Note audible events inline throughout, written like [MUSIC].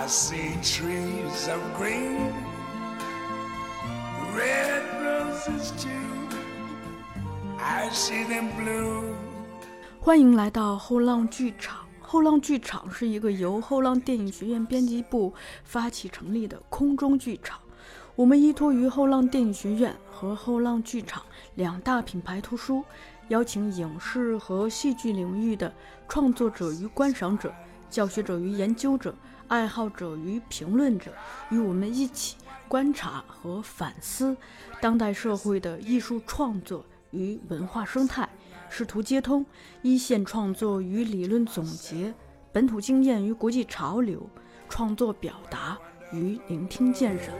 I see trees of green, red roses too. I see them blue. 欢迎来到后浪剧场。后浪剧场是一个由后浪电影学院编辑部发起成立的空中剧场。我们依托于后浪电影学院和后浪剧场两大品牌图书，邀请影视和戏剧领域的创作者与观赏者、教学者与研究者、爱好者与评论者，与我们一起观察和反思当代社会的艺术创作与文化生态。试图接通一线创作与理论总结、本土经验与国际潮流、创作表达与聆听鉴赏。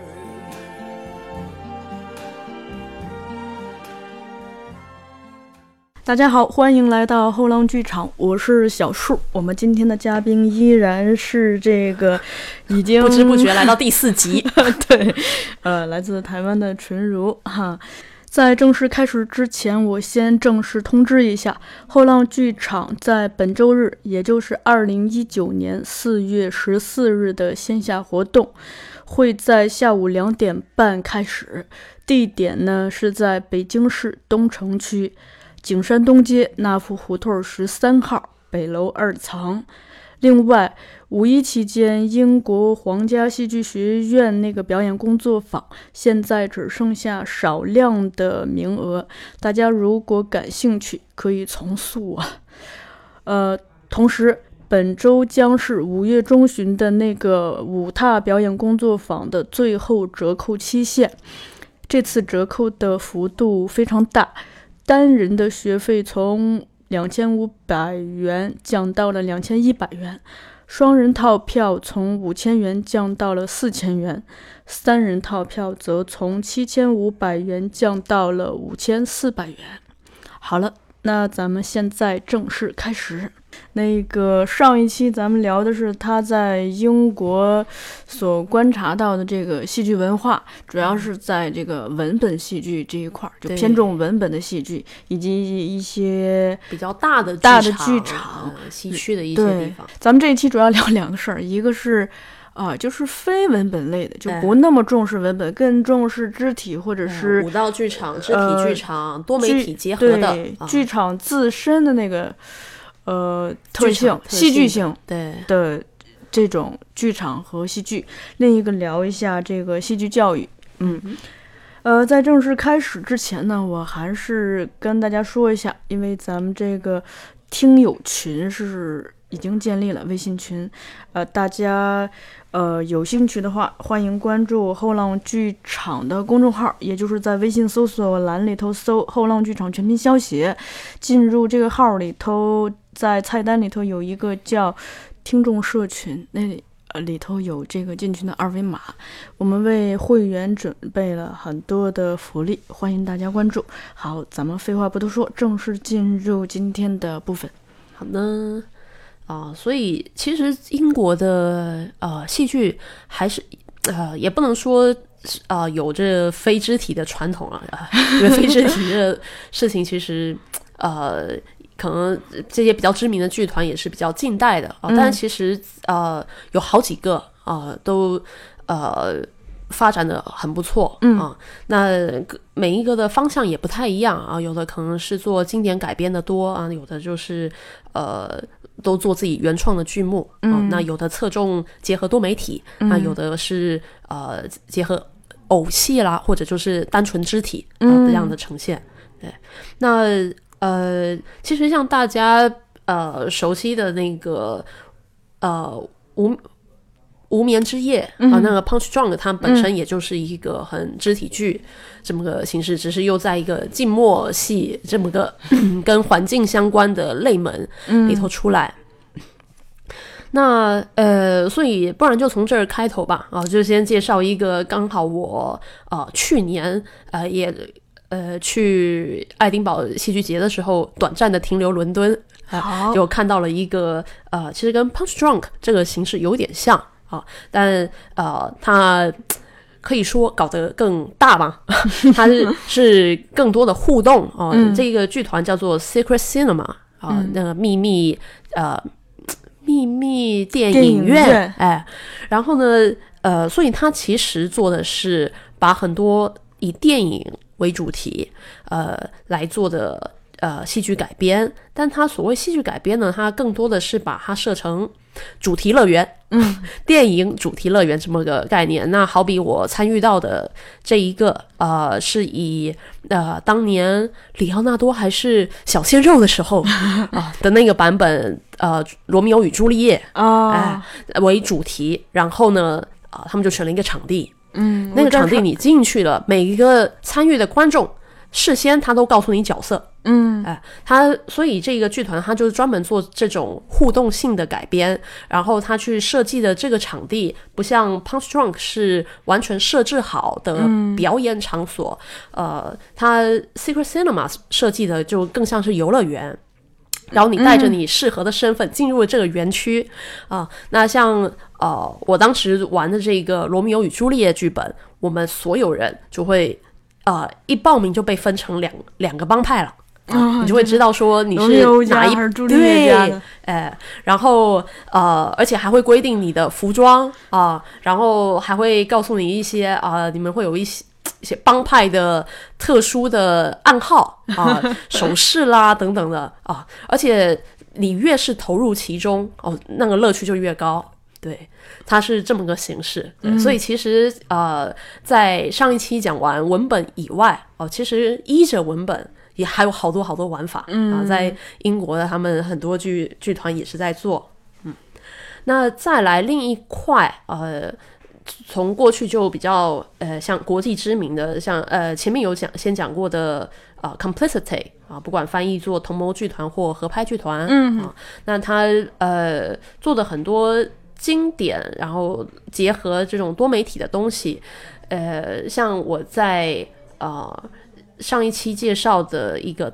大家好，欢迎来到后浪剧场，我是小树。我们今天的嘉宾依然是这个 [LAUGHS] 已经不知不觉来到第四集，[LAUGHS] 对，呃，来自台湾的纯如哈。在正式开始之前，我先正式通知一下，后浪剧场在本周日，也就是二零一九年四月十四日的线下活动，会在下午两点半开始，地点呢是在北京市东城区景山东街那福胡同十三号北楼二层。另外，五一期间，英国皇家戏剧学院那个表演工作坊现在只剩下少量的名额，大家如果感兴趣，可以从速啊。呃，同时，本周将是五月中旬的那个舞踏表演工作坊的最后折扣期限，这次折扣的幅度非常大，单人的学费从。两千五百元降到了两千一百元，双人套票从五千元降到了四千元，三人套票则从七千五百元降到了五千四百元。好了。那咱们现在正式开始。那个上一期咱们聊的是他在英国所观察到的这个戏剧文化，主要是在这个文本戏剧这一块儿，就偏重文本的戏剧以及一些比较大的大的剧场、西区的一些地方。咱们这一期主要聊两个事儿，一个是。啊，就是非文本类的，就不那么重视文本，更重视肢体或者是舞蹈剧场、肢体剧场、多媒体结合的剧场自身的那个呃特性、戏剧性对的这种剧场和戏剧。另一个聊一下这个戏剧教育。嗯，呃，在正式开始之前呢，我还是跟大家说一下，因为咱们这个听友群是已经建立了微信群，呃，大家。呃，有兴趣的话，欢迎关注后浪剧场的公众号，也就是在微信搜索栏里头搜“后浪剧场全拼消协”，进入这个号里头，在菜单里头有一个叫“听众社群”，那里呃里头有这个进群的二维码。我们为会员准备了很多的福利，欢迎大家关注。好，咱们废话不多说，正式进入今天的部分。好的。啊，所以其实英国的呃戏剧还是呃也不能说啊有着非肢体的传统了啊，因为非肢体的事情其实呃可能这些比较知名的剧团也是比较近代的啊，但是其实呃有好几个啊都呃发展的很不错啊，那每一个的方向也不太一样啊，有的可能是做经典改编的多啊，有的就是呃。都做自己原创的剧目，嗯，那有的侧重结合多媒体，那有的是呃结合偶戏啦，或者就是单纯肢体这样的呈现。对，那呃，其实像大家呃熟悉的那个呃无无眠之夜啊，那个 Punch Drunk，它本身也就是一个很肢体剧这么个形式，只是又在一个静默戏这么个 [COUGHS] 跟环境相关的类门里头出来。那呃，所以不然就从这儿开头吧啊，就先介绍一个刚好我呃去年呃也呃去爱丁堡戏剧节的时候短暂的停留伦敦啊，就看到了一个呃，其实跟 Punch Drunk 这个形式有点像。啊，但呃，它可以说搞得更大吧？它是 [LAUGHS] 是更多的互动哦。这个剧团叫做 Secret Cinema 啊，那个秘密呃秘密电电影院，影院哎，然后呢，呃，所以他其实做的是把很多以电影为主题，呃，来做的呃戏剧改编，但它所谓戏剧改编呢，它更多的是把它设成主题乐园，嗯，[LAUGHS] 电影主题乐园这么个概念。那好比我参与到的这一个，呃，是以呃当年里奥纳多还是小鲜肉的时候 [LAUGHS] 啊、的那个版本，呃，《罗密欧与朱丽叶》啊，哎为主题，然后呢，啊、他们就选了一个场地，嗯，那个场地你进去了，每一个参与的观众事先他都告诉你角色，嗯哎，他所以这个剧团他就是专门做这种互动性的改编，然后他去设计的这个场地不像 Punch Drunk 是完全设置好的表演场所，呃，他 Secret Cinema 设计的就更像是游乐园。然后你带着你适合的身份进入了这个园区啊、那像呃，我当时玩的这个《罗密欧与朱丽叶》剧本，我们所有人就会呃一报名就被分成两两个帮派了。啊你就会知道说你是哪一家还是朱丽叶家对的，哎，然后呃，而且还会规定你的服装啊、然后还会告诉你一些啊、你们会有一些帮派的特殊的暗号啊、手势啦等等的啊，而且你越是投入其中哦，那个乐趣就越高。对，它是这么个形式，对所以其实呃，在上一期讲完文本以外哦，其实依着文本也还有好多好多玩法、啊，在英国的他们很多剧剧团也是在做，嗯，那再来另一块呃。从过去就比较呃，像国际知名的，像呃前面有讲先讲过的呃 Complicity 啊，不管翻译做同谋剧团或合拍剧团，嗯啊，那他呃做的很多经典，然后结合这种多媒体的东西，呃，像我在呃上一期介绍的一个。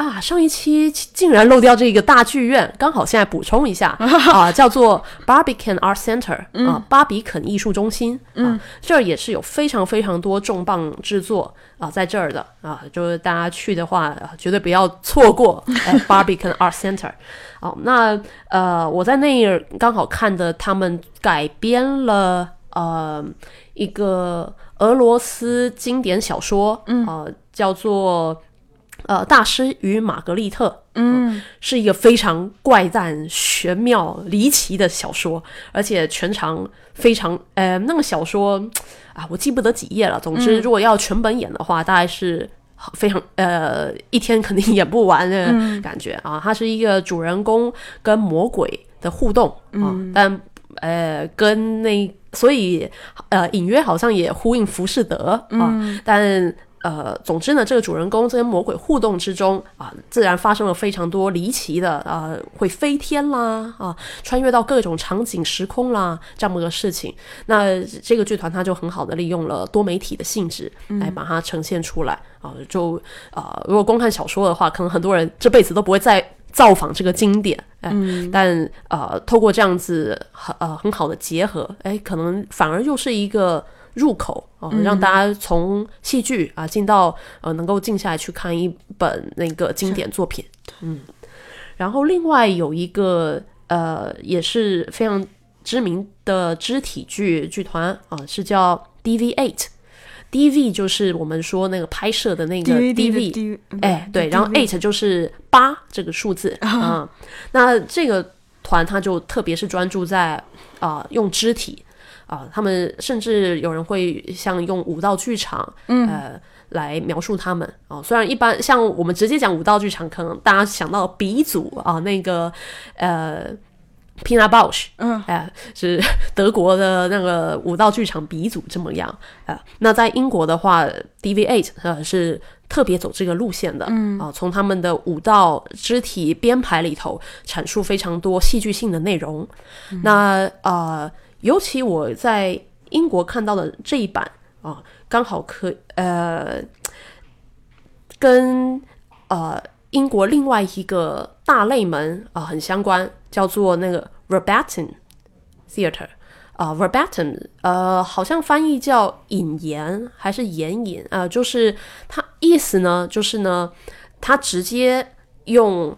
啊，上一期竟然漏掉这个大剧院，刚好现在补充一下 [LAUGHS] 啊，叫做 Barbican Art Center 啊，巴比肯艺术中心啊，这儿也是有非常非常多重磅制作啊，在这儿的啊，就是大家去的话，啊绝对不要错过哎 [LAUGHS] Barbican Art Center。哦，那呃，我在那儿刚好看的，他们改编了呃一个俄罗斯经典小说，嗯，呃，叫做。呃，大师与玛格丽特，嗯，是一个非常怪诞、玄妙、离奇的小说，而且全长非常，呃，那个小说啊，我记不得几页了。总之，如果要全本演的话，大概是非常呃一天肯定演不完的 [LAUGHS] 感觉、啊。它是一个主人公跟魔鬼的互动啊，但呃跟那所以呃隐约好像也呼应浮士德啊，但。呃，总之呢，这个主人公跟魔鬼互动之中啊，自然发生了非常多离奇的啊，会飞天啦啊，穿越到各种场景时空啦这么个事情。那这个剧团它就很好的利用了多媒体的性质来把它呈现出来啊，就啊，如果光看小说的话，可能很多人这辈子都不会再造访这个经典，哎，但呃，透过这样子很呃很好的结合，哎，可能反而又是一个。入口啊、让大家从戏剧啊进到呃能够静下来去看一本那个经典作品，嗯，然后另外有一个呃也是非常知名的肢体剧剧团啊、是叫 DV Eight。DV 就是我们说那个拍摄的那个 DV，D，哎，对，然后 eight 就是八这个数字 [LAUGHS] 啊、那这个团它就特别是专注在啊、用肢体啊、他们甚至有人会像用武道剧场，嗯，呃。来描述他们啊、虽然一般像我们直接讲武道剧场，可能大家想到鼻祖啊、那个呃 Pina Bausch，嗯，哎、是 [LAUGHS] 德国的那个武道剧场鼻祖这么样啊、那在英国的话，DV Eight 呃是特别走这个路线的，嗯啊、从他们的舞蹈肢体编排里头阐述非常多戏剧性的内容。那呃，尤其我在英国看到的这一版啊、刚好可呃跟呃英国另外一个大类门啊、很相关，叫做那个 verbatim theater 啊、verbatim 呃好像翻译叫引言还是言引啊、就是它意思呢就是呢，它直接用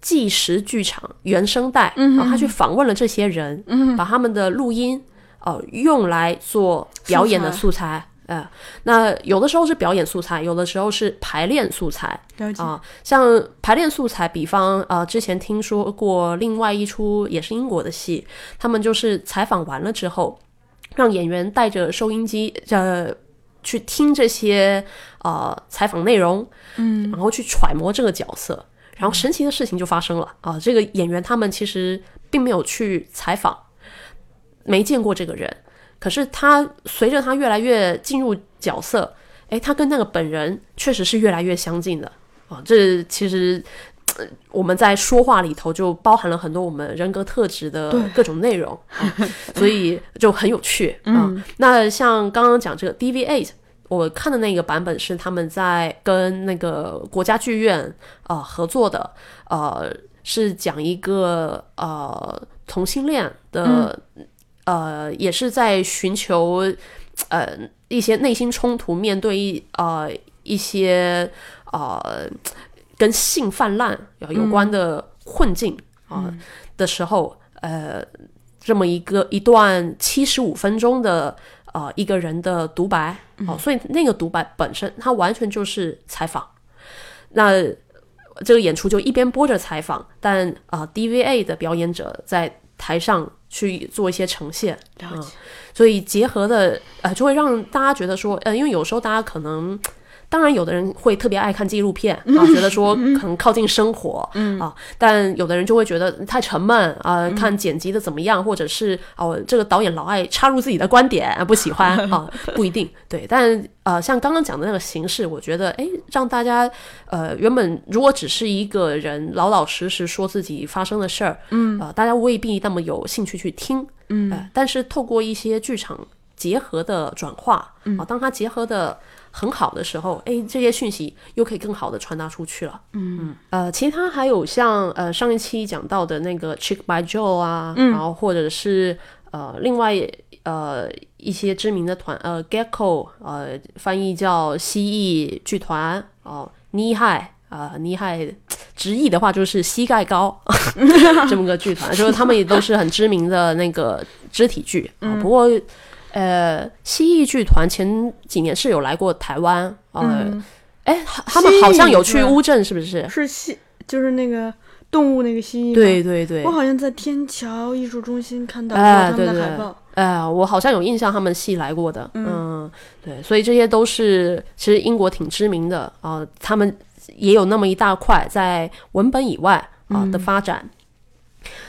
纪实剧场原声带，然后他去访问了这些人，把他们的录音呃用来做表演的素材。呃，那有的时候是表演素材，有的时候是排练素材。啊、像排练素材，比方呃，之前听说过另外一出也是英国的戏，他们就是采访完了之后，让演员带着收音机，呃，去听这些呃采访内容，嗯，然后去揣摩这个角色，然后神奇的事情就发生了啊、这个演员他们其实并没有去采访，没见过这个人，可是他随着他越来越进入角色，诶，他跟那个本人确实是越来越相近的啊、这其实。呃我们在说话里头就包含了很多我们人格特质的各种内容，啊所以就很有趣啊、那像刚刚讲这个 DV Eight，我看的那个版本是他们在跟那个国家剧院呃合作的，呃，是讲一个呃同性恋的，呃，也是在寻求呃一些内心冲突，面对一呃一些呃跟性泛滥呃有关的困境啊、的时候，呃，这么一个一段七十五分钟的呃一个人的独白哦、所以那个独白本身它完全就是采访。那这个演出就一边播着采访，但啊、呃 DVA 的表演者在台上去做一些呈现。所以结合的呃，就会让大家觉得说，呃，因为有时候大家可能。当然，有的人会特别爱看纪录片 [LAUGHS] 啊，觉得说可能靠近生活，嗯。啊，但有的人就会觉得太沉闷啊，看剪辑的怎么样，或者是哦，这个导演老爱插入自己的观点，啊不喜欢 [LAUGHS] 啊，不一定。对。但呃，像刚刚讲的那个形式，我觉得哎，让大家呃，原本如果只是一个人老老实实说自己发生的事儿，嗯，呃，大家未必那么有兴趣去听，嗯、呃，但是透过一些剧场结合的转化，啊、当它结合的很好的时候，哎，这些讯息又可以更好的传达出去了。嗯嗯，呃，其他还有像呃上一期讲到的那个 Chick by Joe 啊，然后或者是呃另外呃一些知名的团，呃 Gecko，呃翻译叫蜥蜴剧团哦，尼海啊尼海。直译的话就是膝盖高 [LAUGHS] 这么个剧团，就是他们也都是很知名的那个肢体剧啊、不过，呃，蜥蜴剧团前几年是有来过台湾，呃，哎、他们好像有去乌镇，是不是？是蜥，就是那个动物那个蜥蜴。对对对我，好像在天桥艺术中心看到过哎他们的对对海报。呃，我好像有印象，他们戏来过的，嗯，对，所以这些都是其实英国挺知名的啊、他们也有那么一大块在文本以外啊、的发展。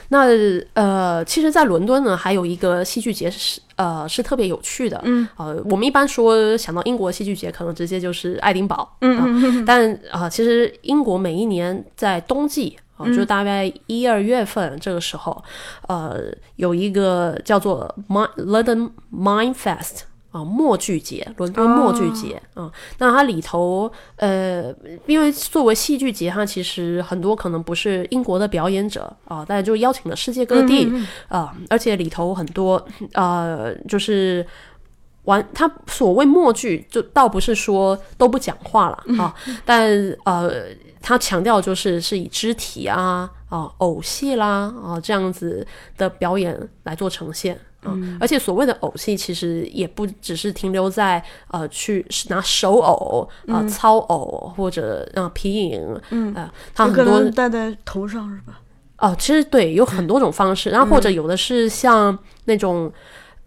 那呃，其实，在伦敦呢，还有一个戏剧节是呃是特别有趣的，嗯，呃，我们一般说想到英国戏剧节，可能直接就是爱丁堡，嗯嗯但啊、呃其实英国每一年在冬季。啊，就大概一二月份这个时候，呃，有一个叫做 Mind London Mind Fest 啊，默剧节，伦敦默剧节啊、嗯那它里头，呃，因为作为戏剧节，它其实很多可能不是英国的表演者啊、但就邀请了世界各地啊、而且里头很多呃，就是。完，他所谓默剧，就倒不是说都不讲话了啊，但呃，他强调就是是以肢体啊啊偶戏啦啊这样子的表演来做呈现。啊，而且所谓的偶戏，其实也不只是停留在呃去拿手偶啊、操偶或者啊皮影，嗯啊，它很多戴在头上是吧？哦，其实对，有很多种方式，然后或者有的是像那种，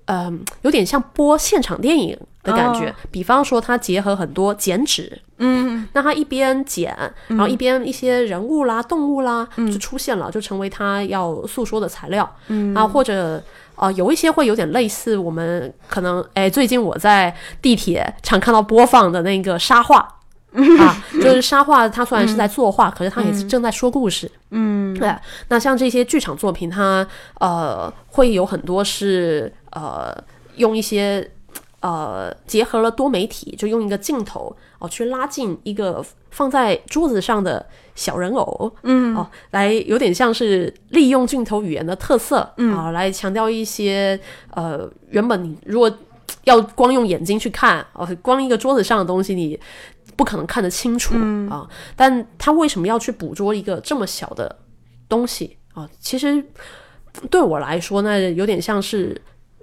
嗯、有点像播现场电影的感觉。哦比方说，它结合很多剪纸，嗯，那它一边剪，然后一边一些人物啦、动物啦就出现了，就成为他要诉说的材料，嗯，啊，或者。啊、有一些会有点类似我们可能，哎，最近我在地铁常看到播放的那个沙画，[LAUGHS] 啊，就是沙画，它虽然是在作画，可是它也是正在说故事。嗯，对。那像这些剧场作品，它呃会有很多是呃用一些呃结合了多媒体，就用一个镜头哦、去拉近一个放在桌子上的小人偶，嗯，哦，来有点像是利用镜头语言的特色，嗯。啊、来强调一些呃原本你如果要光用眼睛去看，哦，光一个桌子上的东西你。不可能看得清楚、啊，但他为什么要去捕捉一个这么小的东西？啊，其实对我来说呢，有点像是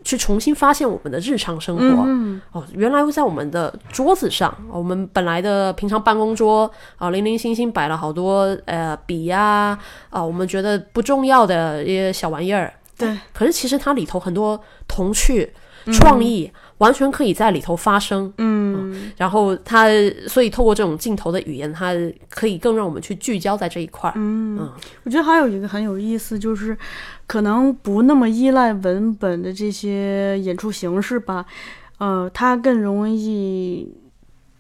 去重新发现我们的日常生活。嗯哦，原来在我们的桌子上，我们本来的平常办公桌啊，零零星星摆了好多呃笔呀啊，我们觉得不重要的一些小玩意儿。对，可是其实它里头很多童趣、创意，完全可以在里头发生。嗯，然后它，所以透过这种镜头的语言，它可以更让我们去聚焦在这一块儿。嗯我觉得还有一个很有意思，就是可能不那么依赖文本的这些演出形式吧，呃，它更容易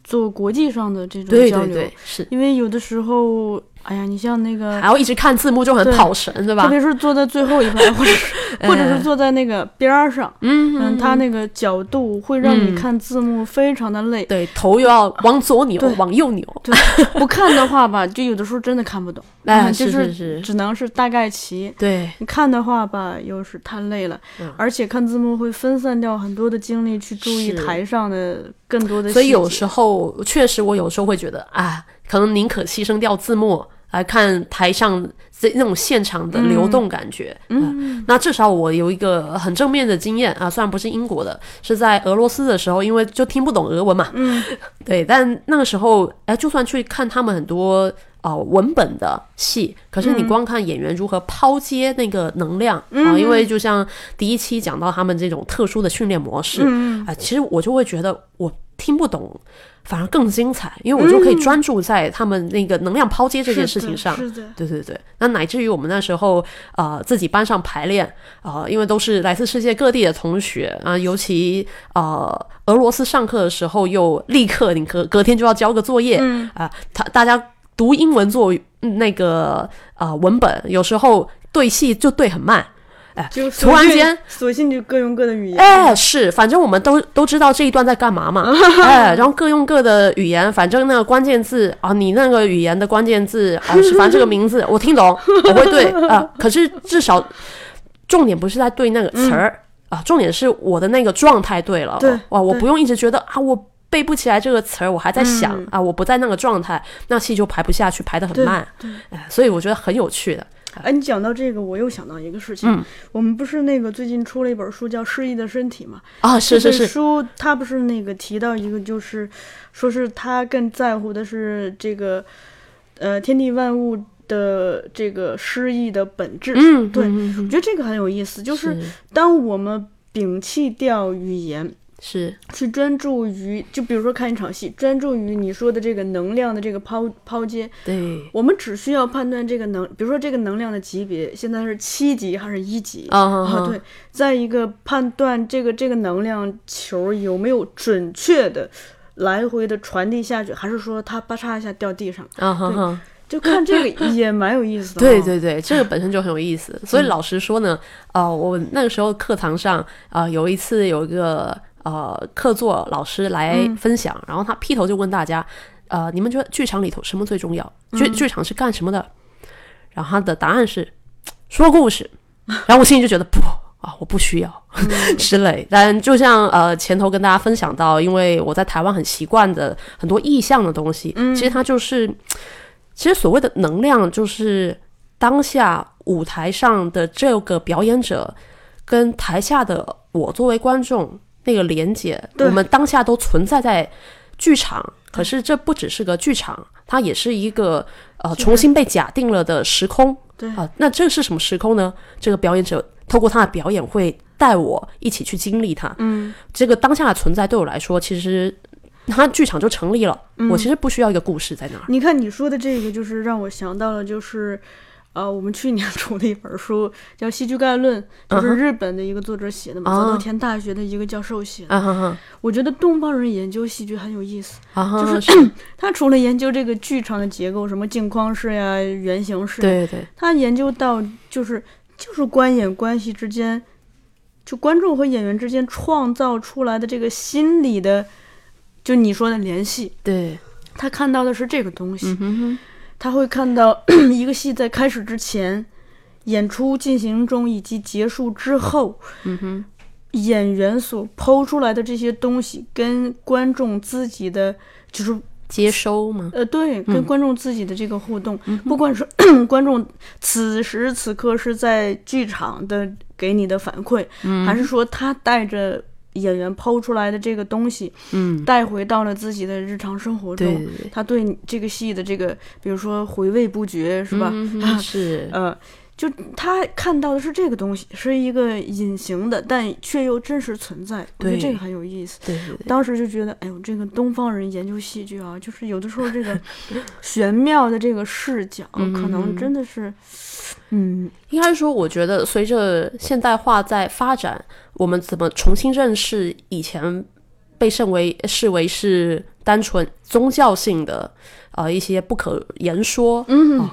做国际上的这种交流，对对对，是。因为有的时候，哎呀，你像那个还要一直看字幕就很对跑神，对吧特？别是坐在最后一排，或者是 [LAUGHS] 或者是坐在那个边儿上，嗯嗯，它那个角度会让你嗯看字幕非常的累。对，头又要往左扭，往右扭。对，不看的话吧，就有的时候真的看不懂，哎嗯就是只能是大概齐。对，你看的话吧，又是太累了，嗯而且看字幕会分散掉很多的精力去注意台上的更多的。所以有时候确实，我有时候会觉得啊，可能宁可牺牲掉字幕来看台上这那种现场的流动感觉。嗯，那至少我有一个很正面的经验啊，虽然不是英国的，是在俄罗斯的时候，因为就听不懂俄文嘛。嗯，对，但那个时候，哎，就算去看他们很多。啊、文本的戏，可是你光看演员如何抛接那个能量啊、因为就像第一期讲到他们这种特殊的训练模式，嗯。啊，其实我就会觉得我听不懂，反而更精彩，因为我就可以专注在他们那个能量抛接这件事情上。是的，是的对对对，那乃至于我们那时候呃自己班上排练啊、呃因为都是来自世界各地的同学啊、尤其呃俄罗斯上课的时候又立刻你隔隔天就要交个作业啊、嗯他大家读英文作嗯那个呃文本，有时候对戏就对很慢。哎就突然间，索性就各用各的语言。哎，是，反正我们都都知道这一段在干嘛嘛，[LAUGHS] 哎，然后各用各的语言，反正那个关键字啊，你那个语言的关键字啊，是反正这个名字我听懂，[LAUGHS] 我会对啊，可是至少重点不是在对那个词儿、啊，重点是我的那个状态对了，对哇，我不用一直觉得啊我。背不起来这个词儿，我还在想、嗯啊，我不在那个状态，那戏就排不下去，排得很慢，对哎，所以我觉得很有趣的。哎，你讲到这个，我又想到一个事情。嗯我们不是那个最近出了一本书叫《失忆的身体》吗？啊，是是是，书它不是那个提到一个，就是说是他更在乎的是这个呃天地万物的这个失意的本质。嗯，对我觉得这个很有意思，就是是当我们摒弃掉语言，是，去专注于，就比如说看一场戏，专注于你说的这个能量的这个抛抛接，对，我们只需要判断这个能，比如说这个能量的级别现在是七级还是一级啊啊？对，再一个判断这个这个能量球有没有准确的来回的传递下去，还是说它吧嚓一下掉地上？啊哈哈。就看这个也蛮有意思的、[LAUGHS] 对，对对，这个本身就很有意思。所以老实说呢，呃，我那个时候课堂上，呃，有一次有一个呃客座老师来分享，然后他劈头就问大家，呃，你们觉得剧场里头什么最重要？剧剧场是干什么的？然后他的答案是说故事。然后我心里就觉得不。啊，我不需要、[LAUGHS] 之类，但就像呃前头跟大家分享到，因为我在台湾很习惯的很多意象的东西，其实它就是其实所谓的能量，就是当下舞台上的这个表演者跟台下的我作为观众那个连接，我们当下都存在在剧场。可是这不只是个剧场，它也是一个呃重新被假定了的时空。对啊、那这是什么时空呢？这个表演者透过他的表演会带我一起去经历它。嗯，这个当下的存在对我来说，其实它剧场就成立了。我其实不需要一个故事在那儿。你看你说的这个，就是让我想到了，就是，呃，我们去年 [LAUGHS] 出的一本书叫《戏剧概论》，就是日本的一个作者写的嘛，啊早稻田大学的一个教授写的。我觉得东方人研究戏剧很有意思，就是。[CLEARS THROAT] 他除了研究这个剧场的结构，什么镜框式呀、圆形式，，对对。他研究到就是就是观演关系之间，就观众和演员之间创造出来的这个心理的，就你说的联系，对，他看到的是这个东西。嗯哼哼，他会看到 [CLEARS THROAT] 一个戏在开始之前、演出进行中以及结束之后，嗯哼，演员所抛出来的这些东西跟观众自己的就是接收吗？呃，对，跟观众自己的这个互动，不管是 [CLEARS THROAT] 观众此时此刻是在剧场的给你的反馈，还是说他带着演员抛出来的这个东西，嗯，带回到了自己的日常生活中，对对对他对这个戏的这个，比如说回味不绝，是吧？嗯 [LAUGHS] 是，呃，就他看到的是这个东西，是一个隐形的，但却又真实存在。我觉得这个很有意思。对当时就觉得，哎呦，这个东方人研究戏剧啊，就是有的时候这个 [LAUGHS] 玄妙的这个视角，可能真的是，嗯，嗯。应该说，我觉得随着现代化在发展，我们怎么重新认识以前被视为视为是单纯宗教性的呃一些不可言说，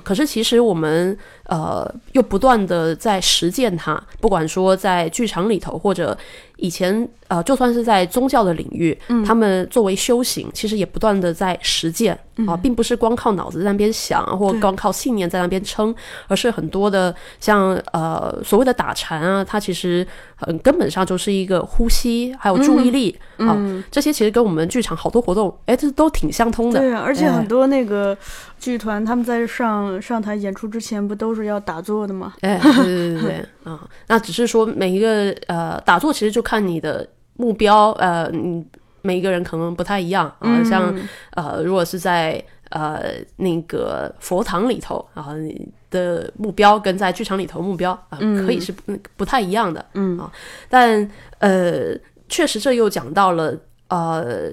可是其实我们呃又不断的在实践它，不管说在剧场里头，或者以前呃就算是在宗教的领域，他们作为修行，其实也不断的在实践。啊，并不是光靠脑子在那边想，或对。光靠信念在那边撑，而是很多的像呃所谓的打禅啊，它其实很根本上就是一个呼吸，还有注意力、啊，这些其实跟我们剧场好多活动，哎，这都挺相通的。对啊，而且哎很多那个剧团他们在上上台演出之前，不都是要打坐的吗？[LAUGHS] 哎，对对对对对啊，那只是说每一个呃打坐，其实就看你的目标，呃，你每一个人可能不太一样啊。像呃，如果是在呃那个佛堂里头啊，你的目标跟在剧场里头目标啊，可以是不不太一样的，嗯啊，但呃，确实这又讲到了呃。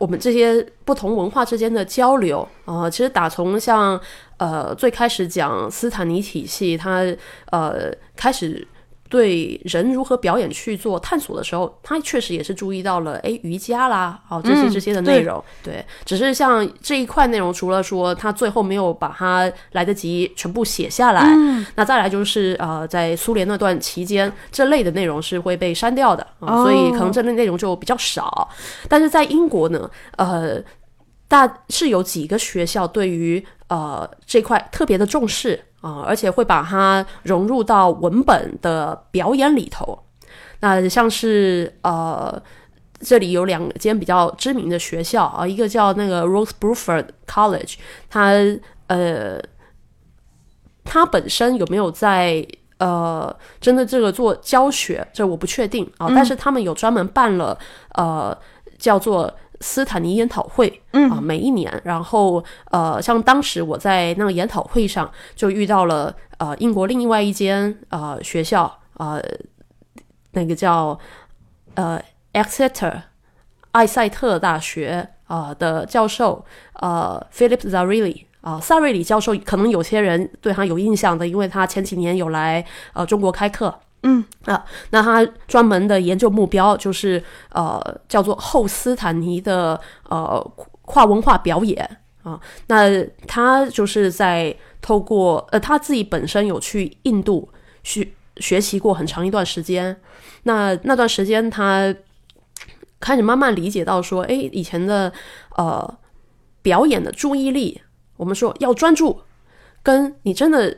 我们这些不同文化之间的交流，呃，其实打从像呃最开始讲斯坦尼体系，它呃开始对人如何表演去做探索的时候，他确实也是注意到了诶瑜伽啦，哦这些嗯这些的内容，对，只是像这一块内容，除了说他最后没有把它来得及全部写下来，那再来就是呃在苏联那段期间，这类的内容是会被删掉的，啊所以可能这类内容就比较少。但是在英国呢，呃，大是有几个学校对于呃这块特别的重视啊、而且会把它融入到文本的表演里头。那像是呃。这里有两间比较知名的学校啊，一个叫那个 Rose Bruford College，它呃，它本身有没有在呃针对这个做教学，这我不确定啊，但是他们有专门办了呃叫做斯坦尼研讨会，嗯啊，每一年，然后呃，像当时我在那个研讨会上就遇到了呃英国另外一间呃学校，呃，那个叫呃 Exeter 艾塞特大学啊、呃的教授呃 Philip Zarrilli 啊、萨瑞里教授，可能有些人对他有印象的，因为他前几年有来呃中国开课。嗯啊，那他专门的研究目标就是呃叫做后斯坦尼的呃跨文化表演啊。那他就是在透过呃他自己本身有去印度学学习过很长一段时间，那那段时间他开始慢慢理解到说，诶，以前的呃表演的注意力，我们说要专注，跟你真的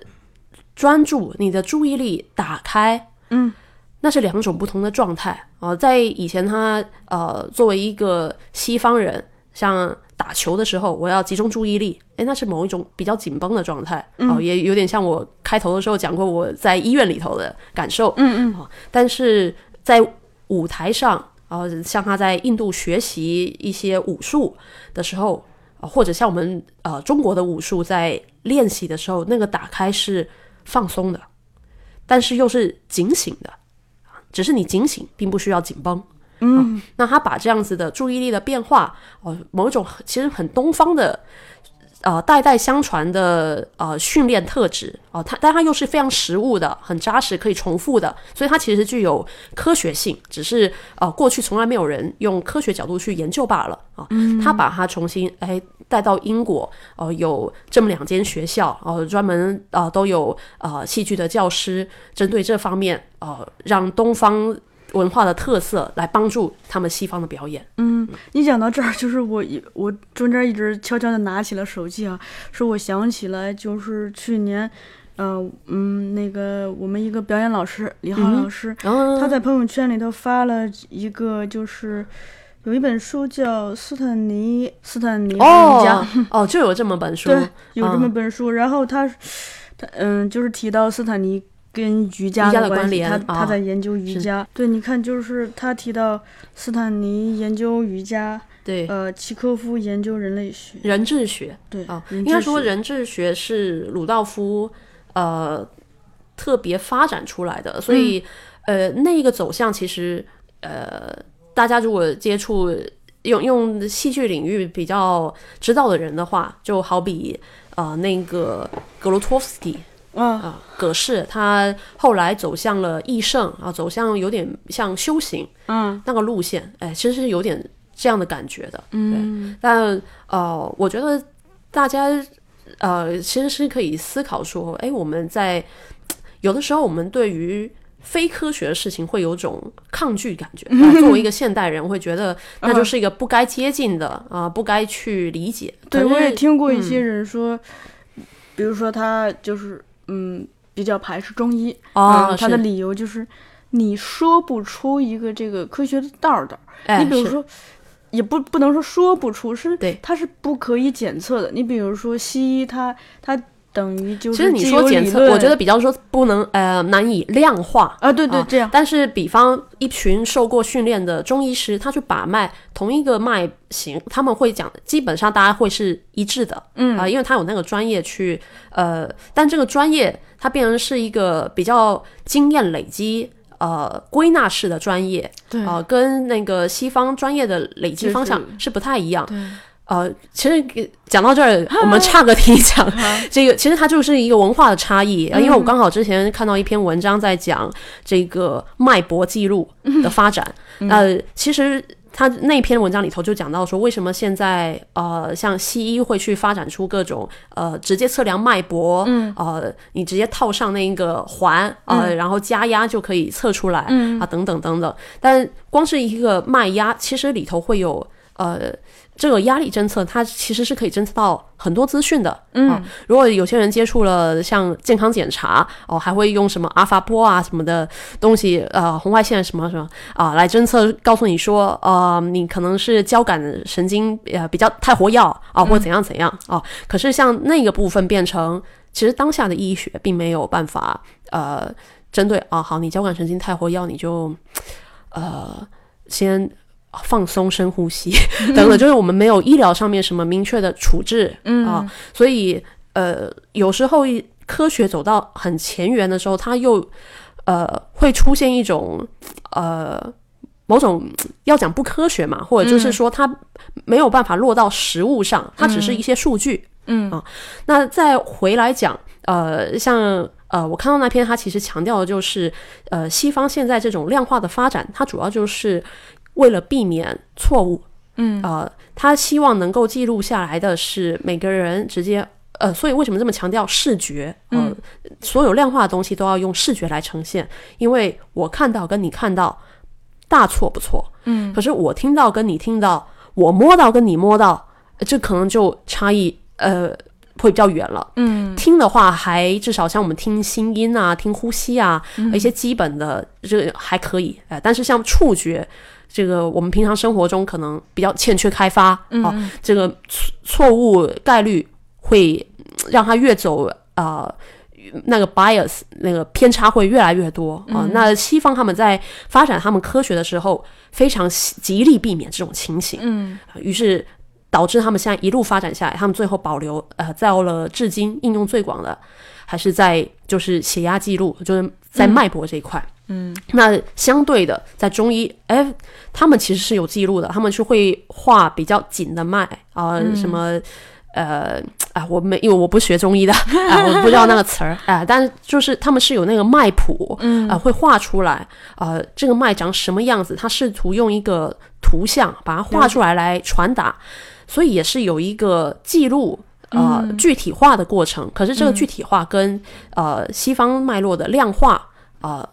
专注，你的注意力打开，嗯，那是两种不同的状态。啊、呃在以前他呃作为一个西方人，像打球的时候，我要集中注意力，诶，那是某一种比较紧绷的状态。啊、也有点像我开头的时候讲过我在医院里头的感受，嗯嗯，但是在舞台上。啊，像他在印度学习一些武术的时候，啊，或者像我们呃中国的武术在练习的时候，那个打开是放松的，但是又是警醒的，只是你警醒，并不需要紧绷。嗯，那他把这样子的注意力的变化，哦、某一种其实很东方的，呃，代代相传的呃训练特质哦，它但它又是非常实物的，很扎实，可以重复的，所以它其实具有科学性，只是呃过去从来没有人用科学角度去研究罢了啊。他把它重新哎带到英国，呃、有这么两间学校，呃、专门呃都有呃戏剧的教师，针对这方面呃让东方。文化的特色来帮助他们西方的表演。嗯你讲到这儿，就是我一我中间一直悄悄的拿起了手机啊，说我想起来，就是去年，呃嗯，那个我们一个表演老师李浩老师，他在朋友圈里头发了一个就是有一本书叫斯坦尼斯坦尼瑜伽，哦哦，就有这么本书，对，有这么嗯本书。然后他他嗯，就是提到斯坦尼跟瑜伽的关联他啊他在研究瑜伽。对，你看，就是他提到斯坦尼研究瑜伽，对，呃，契科夫研究人类学。人质学。对啊，人应该说人质学是鲁道夫呃特别发展出来的，所以、呃那个走向其实呃大家如果接触用用戏剧领域比较知道的人的话，就好比呃那个格罗托夫斯基。啊，啊，葛氏他后来走向了义圣啊，走向有点像修行嗯那个路线，哎，其实是有点这样的感觉的。嗯，但呃，我觉得大家呃其实是可以思考说，哎，我们在有的时候我们对于非科学的事情会有种抗拒感觉。啊作为一个现代人，会觉得那就是一个不该接近的啊、不该去理解。对，我也听过一些人说，比如说他就是嗯比较排斥中医，啊，嗯他的理由就是你说不出一个这个科学的道儿道。哎你比如说，也不不能说说不出，是对它是不可以检测的。你比如说西医它，它等于就是其实你说检测，我觉得比较说不能呃难以量化。啊，对对，啊这样，但是，比方一群受过训练的中医师，他去把脉，同一个脉型，他们会讲，基本上大家会是一致的，嗯啊、因为他有那个专业去，呃，但这个专业它变成是一个比较经验累积。呃，归纳式的专业，对啊、跟那个西方专业的累积方向是不太一样。对，呃，其实讲到这儿，我们岔个题讲，[LAUGHS] 这个其实它就是一个文化的差异。呃因为我刚好之前看到一篇文章在讲这个脉搏记录的发展，[LAUGHS] 呃，其实。他那篇文章里头就讲到说，为什么现在呃，像西医会去发展出各种呃直接测量脉搏，嗯，呃，你直接套上那个环，呃，然后加压就可以测出来，嗯啊，等等等等。但光是一个脉压，其实里头会有呃这个压力侦测，它其实是可以侦测到很多资讯的。嗯、如果有些人接触了像健康检查哦，还会用什么阿法波啊什么的东西，呃，红外线什么什么啊、来侦测，告诉你说，呃，你可能是交感神经呃比较太活跃啊，或者怎样怎样啊、可是像那个部分变成，其实当下的医学并没有办法呃针对啊，好，你交感神经太活跃，你就呃先。放松、深呼吸 [LAUGHS] 等等，就是我们没有医疗上面什么明确的处置，嗯。啊，所以呃，有时候科学走到很前沿的时候，它又呃会出现一种呃某种要讲不科学嘛，或者就是说它没有办法落到实物上，它只是一些数据，嗯。啊，那再回来讲，呃，像。呃，我看到那篇，它其实强调的就是，呃，西方现在这种量化的发展，它主要就是为了避免错误，嗯呃，他希望能够记录下来的是每个人直接。呃，所以为什么这么强调视觉？呃，所有量化的东西都要用视觉来呈现，因为我看到跟你看到大错不错，嗯，可是我听到跟你听到，我摸到跟你摸到，呃这可能就差异呃会比较远了。嗯听的话，还至少像我们听心音啊、听呼吸啊，嗯一些基本的这个还可以，哎、但是像触觉。这个我们平常生活中可能比较欠缺开发啊、嗯这个错错误概率会嗯让它越走啊、呃那个 bias 那个偏差会越来越多啊、那西方他们在发展他们科学的时候，非常极力避免这种情形，嗯。于是导致他们现在一路发展下来，他们最后保留呃，到了至今应用最广的，还是在就是血压记录，就是在脉搏这一块。嗯，那相对的，在中医，哎，他们其实是有记录的，他们是会画比较紧的脉啊、什么。呃，啊，我没，因为我不学中医的，[LAUGHS] 啊，我不知道那个词儿，啊，但是就是他们是有那个脉谱，嗯，啊，会画出来，呃，这个脉长什么样子，他试图用一个图像把它画出来来传达，所以也是有一个记录。呃，具体化的过程，可是这个具体化跟、呃西方脉络的量化，呃，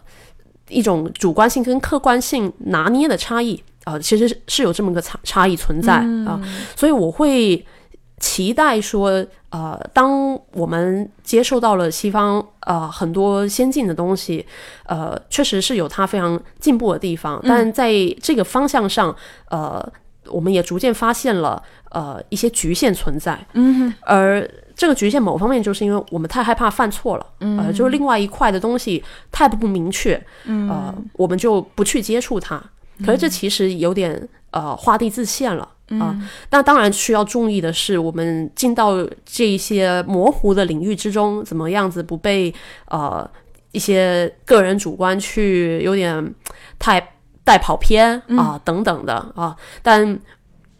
一种主观性跟客观性拿捏的差异，呃，其实是是有这么个差差异存在啊、所以我会期待说，呃，当我们接受到了西方呃很多先进的东西，呃，确实是有它非常进步的地方，但在这个方向上，呃，我们也逐渐发现了呃一些局限存在。嗯而这个局限某方面就是因为我们太害怕犯错了，呃，就是另外一块的东西太不明确，嗯呃，我们就不去接触它。可是这其实有点呃画地自限了啊。那当然需要注意的是，我们进到这一些模糊的领域之中，怎么样子不被呃一些个人主观去有点太带跑偏啊、等等的啊。但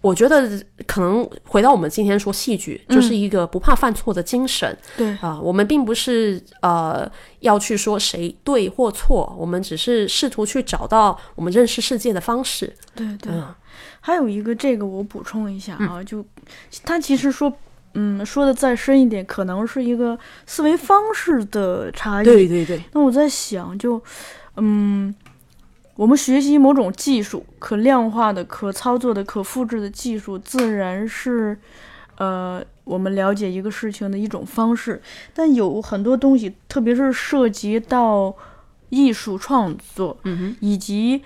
我觉得可能回到我们今天说戏剧，就是一个不怕犯错的精神。对啊、我们并不是呃要去说谁对或错，我们只是试图去找到我们认识世界的方式。对对，嗯还有一个这个我补充一下啊，就他其实说，嗯，说的再深一点，可能是一个思维方式的差异。对对对，那我在想，就嗯，我们学习某种技术，可量化的、可操作的、可复制的技术，自然是呃我们了解一个事情的一种方式。但有很多东西，特别是涉及到艺术创作，以及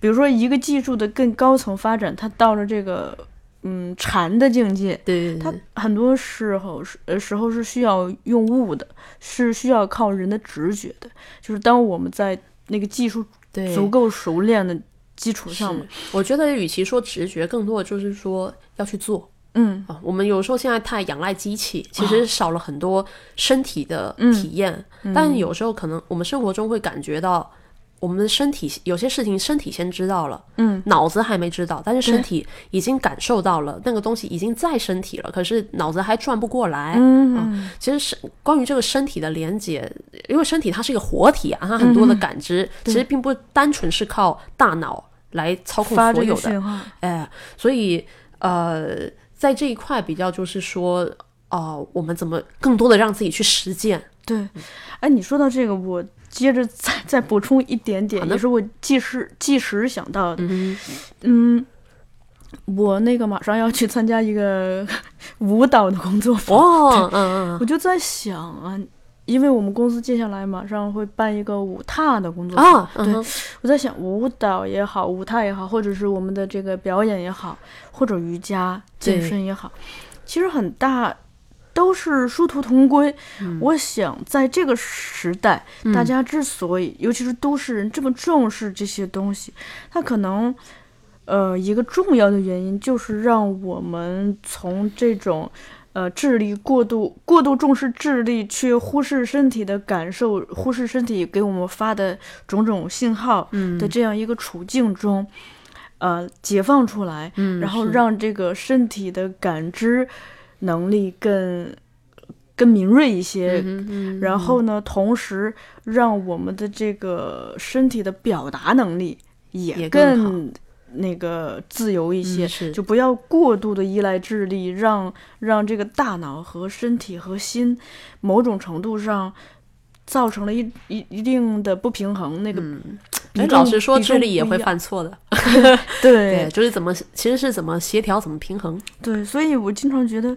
比如说一个技术的更高层发展，它到了这个嗯禅的境界，它对对对，很多时候是呃时候是需要用物的，是需要靠人的直觉的。就是当我们在那个技术对足够熟练的基础上嘛，我觉得与其说直觉，更多的就是说要去做嗯啊。我们有时候现在太仰赖机器，其实少了很多身体的嗯体验。但有时候可能我们生活中会感觉到。我们的身体有些事情，身体先知道了，嗯，脑子还没知道，但是身体已经感受到了那个东西已经在身体了，可是脑子还转不过来。嗯。其实是关于这个身体的连接，因为身体它是一个活体啊，它很多的感知，其实并不单纯是靠大脑来操控所有的，哎，所以呃，在这一块比较就是说，呃，我们怎么更多的让自己去实践？对。哎，你说到这个，我接着再再补充一点点，也是我即时即时想到的。嗯嗯，我那个马上要去参加一个舞蹈的工作坊，哦，[LAUGHS] 嗯嗯我就在想啊，因为我们公司接下来马上会办一个舞踏的工作嗯坊，啊，嗯对哼。我在想舞蹈也好，舞踏也好，或者是我们的这个表演也好，或者瑜伽、健身也好，其实很大都是殊途同归。我想在这个时代，大家之所以，尤其是都市人这么重视这些东西，它可能。呃，一个重要的原因就是让我们从这种，呃，智力过度过度重视智力，却忽视身体的感受，忽视身体给我们发的种种信号的这样一个处境中，呃，解放出来，嗯，然后让这个身体的感知能力更更敏锐一些，嗯嗯然后呢，同时让我们的这个身体的表达能力也也更那个自由一些，嗯就不要过度的依赖智力，让让这个大脑和身体和心某种程度上造成了一一一定的不平衡。那个比哎，老实说，智力也会犯错的。[LAUGHS] [LAUGHS] 对对，就是怎么，其实是怎么协调，怎么平衡。对，所以我经常觉得，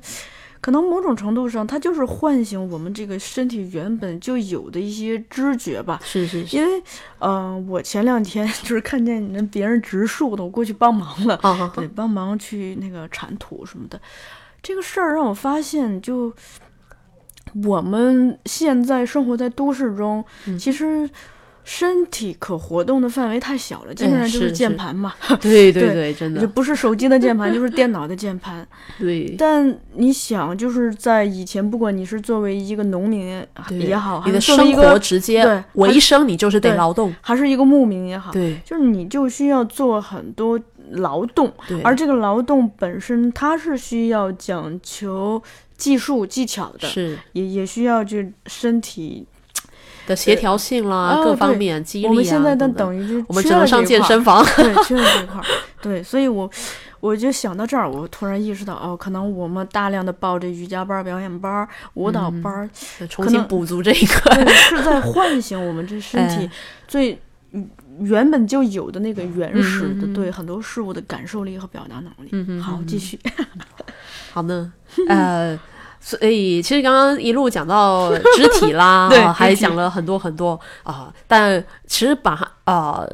可能某种程度上，它就是唤醒我们这个身体原本就有的一些知觉吧。是是是，因为，嗯、我前两天 [LAUGHS] 就是看见人别人植树的，我过去帮忙了，对，，帮忙去那个铲土什么的。这个事儿让我发现，就我们现在生活在都市中，嗯其实身体可活动的范围太小了，基本上就是键盘嘛，[LAUGHS] 对对对，真就的，不是手机的键盘，[LAUGHS] 就是电脑的键盘。对，但你想，就是在以前，不管你是作为一个农民也好，还你的生活一个直接对维生，你就是得对劳动。还是一个牧民也好，对就是你就需要做很多劳动，而这个劳动本身它是需要讲求技术技巧的，是也也需要就身体。的协调性啦，哦各方面激励啊。我们现在等等于就我们缺只能上健身房。对，缺了这一块儿。对，所以我我就想到这儿，我突然意识到，哦，可能我们大量的报这瑜伽班儿、表演班儿、舞蹈班儿，重新补足这一个。是在唤醒我们这身体哎最嗯原本就有的那个原始的对很多事物的感受力和表达能力。嗯好，嗯继续。[LAUGHS] 好呢，呃。所以，其实刚刚一路讲到肢体啦，[LAUGHS] 对啊还讲了很多很多啊、但其实把啊、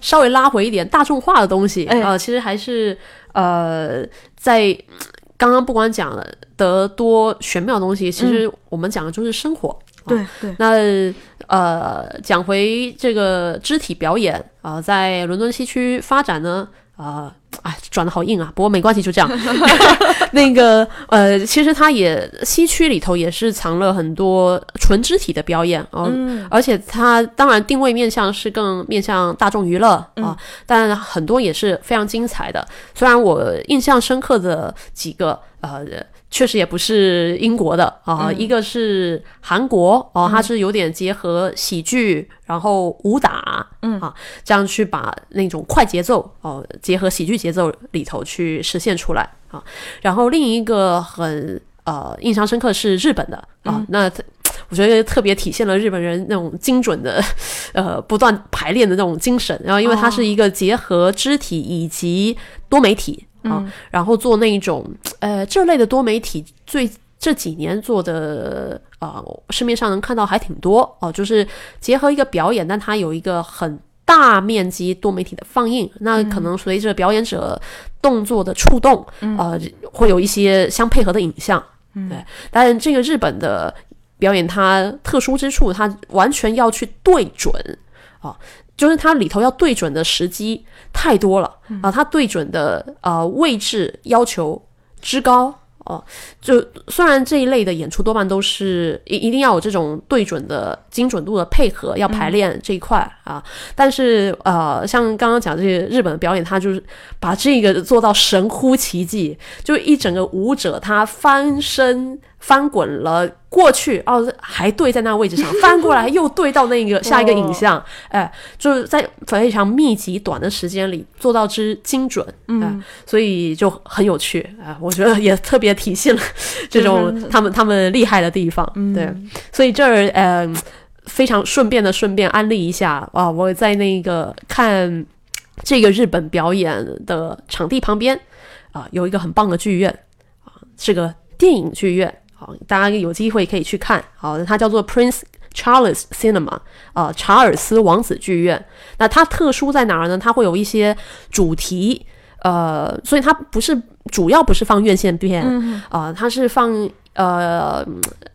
稍微拉回一点大众化的东西，啊呃，其实还是呃在刚刚不管讲了得多玄妙的东西，其实我们讲的就是生活。对对，那呃，讲回这个肢体表演啊、在伦敦西区发展呢，啊、哎，转的好硬啊，不过没关系，就这样。[LAUGHS] 那个呃，其实它也西区里头也是藏了很多纯肢体的表演哦，而且它当然定位面向是更面向大众娱乐啊、但很多也是非常精彩的。虽然我印象深刻的几个呃。确实也不是英国的啊、一个是韩国哦，它是有点结合喜剧，然后武打，嗯啊，这样去把那种快节奏哦，结合喜剧节奏里头去实现出来啊。然后另一个很呃印象深刻是日本的啊，那我觉得特别体现了日本人那种精准的 [LAUGHS] 呃不断排练的那种精神。然后因为它是一个结合肢体以及多媒体啊，然后做那一种呃这类的多媒体最。这几年做的啊、呃市面上能看到还挺多哦、就是结合一个表演，但它有一个很大面积多媒体的放映，那可能随着表演者动作的触动，呃，会有一些相配合的影像。对，但是这个日本的表演它特殊之处，它完全要去对准啊。就是它里头要对准的时机太多了啊，它对准的呃位置要求之高哦，就虽然这一类的演出多半都是一一定要有这种对准的精准度的配合，要排练这一块、啊，但是呃，像刚刚讲这些日本的表演，它就是把这个做到神乎其技，就一整个舞者他翻身翻滚了过去，哦，还对在那个位置上，翻过来又对到那个下一个影像，[LAUGHS] 哎，就是在非常密集短的时间里做到之精准，嗯、所以就很有趣啊、我觉得也特别体现了这种他们他们厉害的地方，对，所以这儿呃非常顺便的顺便安利一下啊，我在那个看这个日本表演的场地旁边啊，有一个很棒的剧院啊，是个电影剧院。好，大家有机会可以去看。好，它叫做 Prince Charles Cinema，啊，查尔斯王子剧院。那它特殊在哪儿呢？它会有一些主题，呃，所以它不是主要不是放院线片，啊、它是放呃，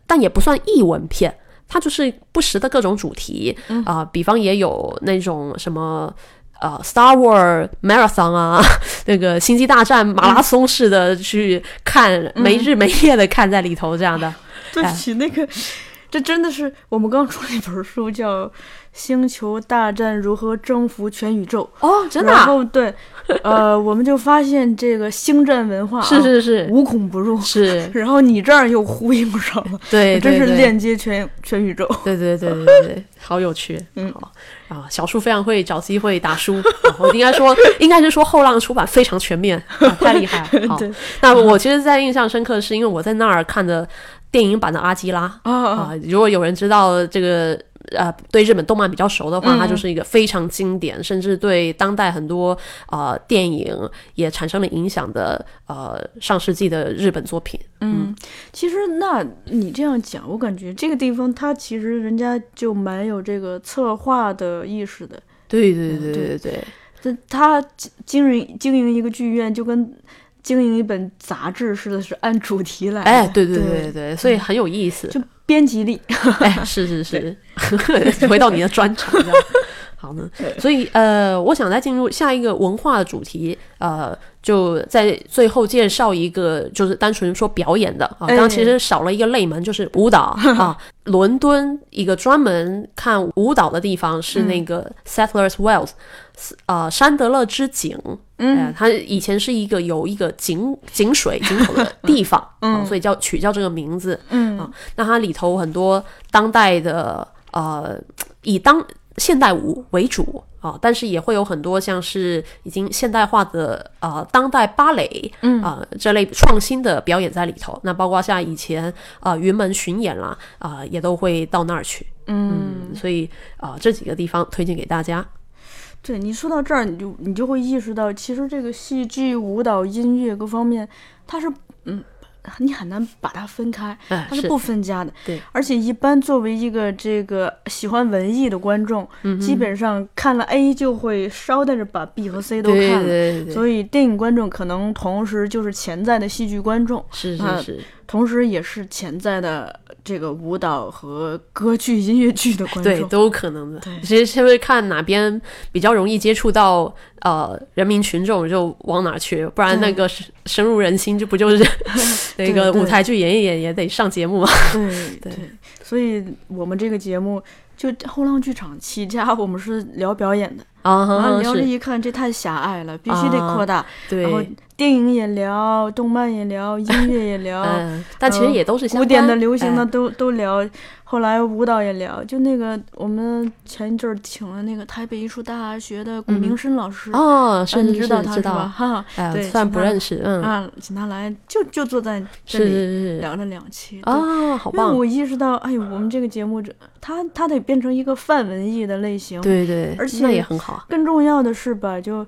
但也不算译文片。它就是不时的各种主题啊、比方也有那种什么呃，Star War Marathon 啊，[LAUGHS] 那个星际大战马拉松式的去看，没日没夜的看在里头这样的。对不起，那个，这真的是我们刚出了一本书，叫《星球大战如何征服全宇宙》。哦，真的、然啊？后对，[LAUGHS] 呃，我们就发现这个星战文化、啊、是是是无孔不入。是，[LAUGHS] 然后你这儿又呼应上了，[LAUGHS] 对，真是链接全全宇宙。对对对对对对，好有趣，嗯，好啊，小树非常会找机会打书，啊我应该说，应该是说后浪出版非常全面，啊太厉害了。好，那我其实，在印象深刻，是因为我在那儿看的电影版的《阿基拉》啊，如果有人知道这个。呃，对日本动漫比较熟的话，嗯它就是一个非常经典，甚至对当代很多呃电影也产生了影响的呃上世纪的日本作品。嗯，其实那你这样讲，我感觉这个地方它其实人家就蛮有这个策划的意识的。对对对对对对，这他经营经营一个剧院，就跟经营一本杂志似的，是按主题来。哎，对对对对对对，所以很有意思。就编辑力。哎，是是是，[LAUGHS] 回到你的专长。好呢，所以呃，我想再进入下一个文化的主题，呃，就在最后介绍一个，就是单纯说表演的啊。刚刚其实少了一个类门，就是舞蹈啊。[LAUGHS] 伦敦一个专门看舞蹈的地方是那个 Settlers Wells，啊、山德勒之井。嗯，它以前是一个有一个井井水井口的地方，[LAUGHS] 嗯、所以叫取叫这个名字。嗯啊，那它里头很多当代的呃，以当现代舞为主啊，但是也会有很多像是已经现代化的呃当代芭蕾，嗯啊、这类创新的表演在里头。那包括像以前啊、呃云门巡演啦啊、也都会到那儿去。嗯，所以啊、这几个地方推荐给大家。对你说到这儿，你就你就会意识到，其实这个戏剧、舞蹈、音乐各方面，它是你很难把它分开，它是不分家的。对，而且一般作为一个这个喜欢文艺的观众，嗯基本上看了 A 就会捎带着把 B 和 C 都看了。对对对，所以电影观众可能同时就是潜在的戏剧观众，是啊是是，同时也是潜在的这个舞蹈和歌剧、音乐剧的观众。对，都有可能的。对。其实是会看哪边比较容易接触到呃人民群众，就往哪去，不然那个深深入人心，这不就是 [LAUGHS] 那个舞台剧演一演也得上节目嘛？[LAUGHS] 对。对，所以我们这个节目就后浪剧场起家，我们是聊表演的，啊然后聊着一看这太狭隘了，必须得扩大。然后对，电影也聊，动漫也聊，音乐也聊，[LAUGHS] 嗯，但其实也都是相古典的、流行的哎都都聊。后来舞蹈也聊，就那个我们前一阵儿请了那个台北艺术大学的古明生老师，哦，是啊你知道是知道他是吧？，哈，哎，对虽然请他不认识，嗯，啊，请他来，就就坐在这里聊了两期。对啊，好棒，因为我意识到，哎呦，我们这个节目这，它它得变成一个泛文艺的类型。对对，而且那也很好，更重要的是吧，就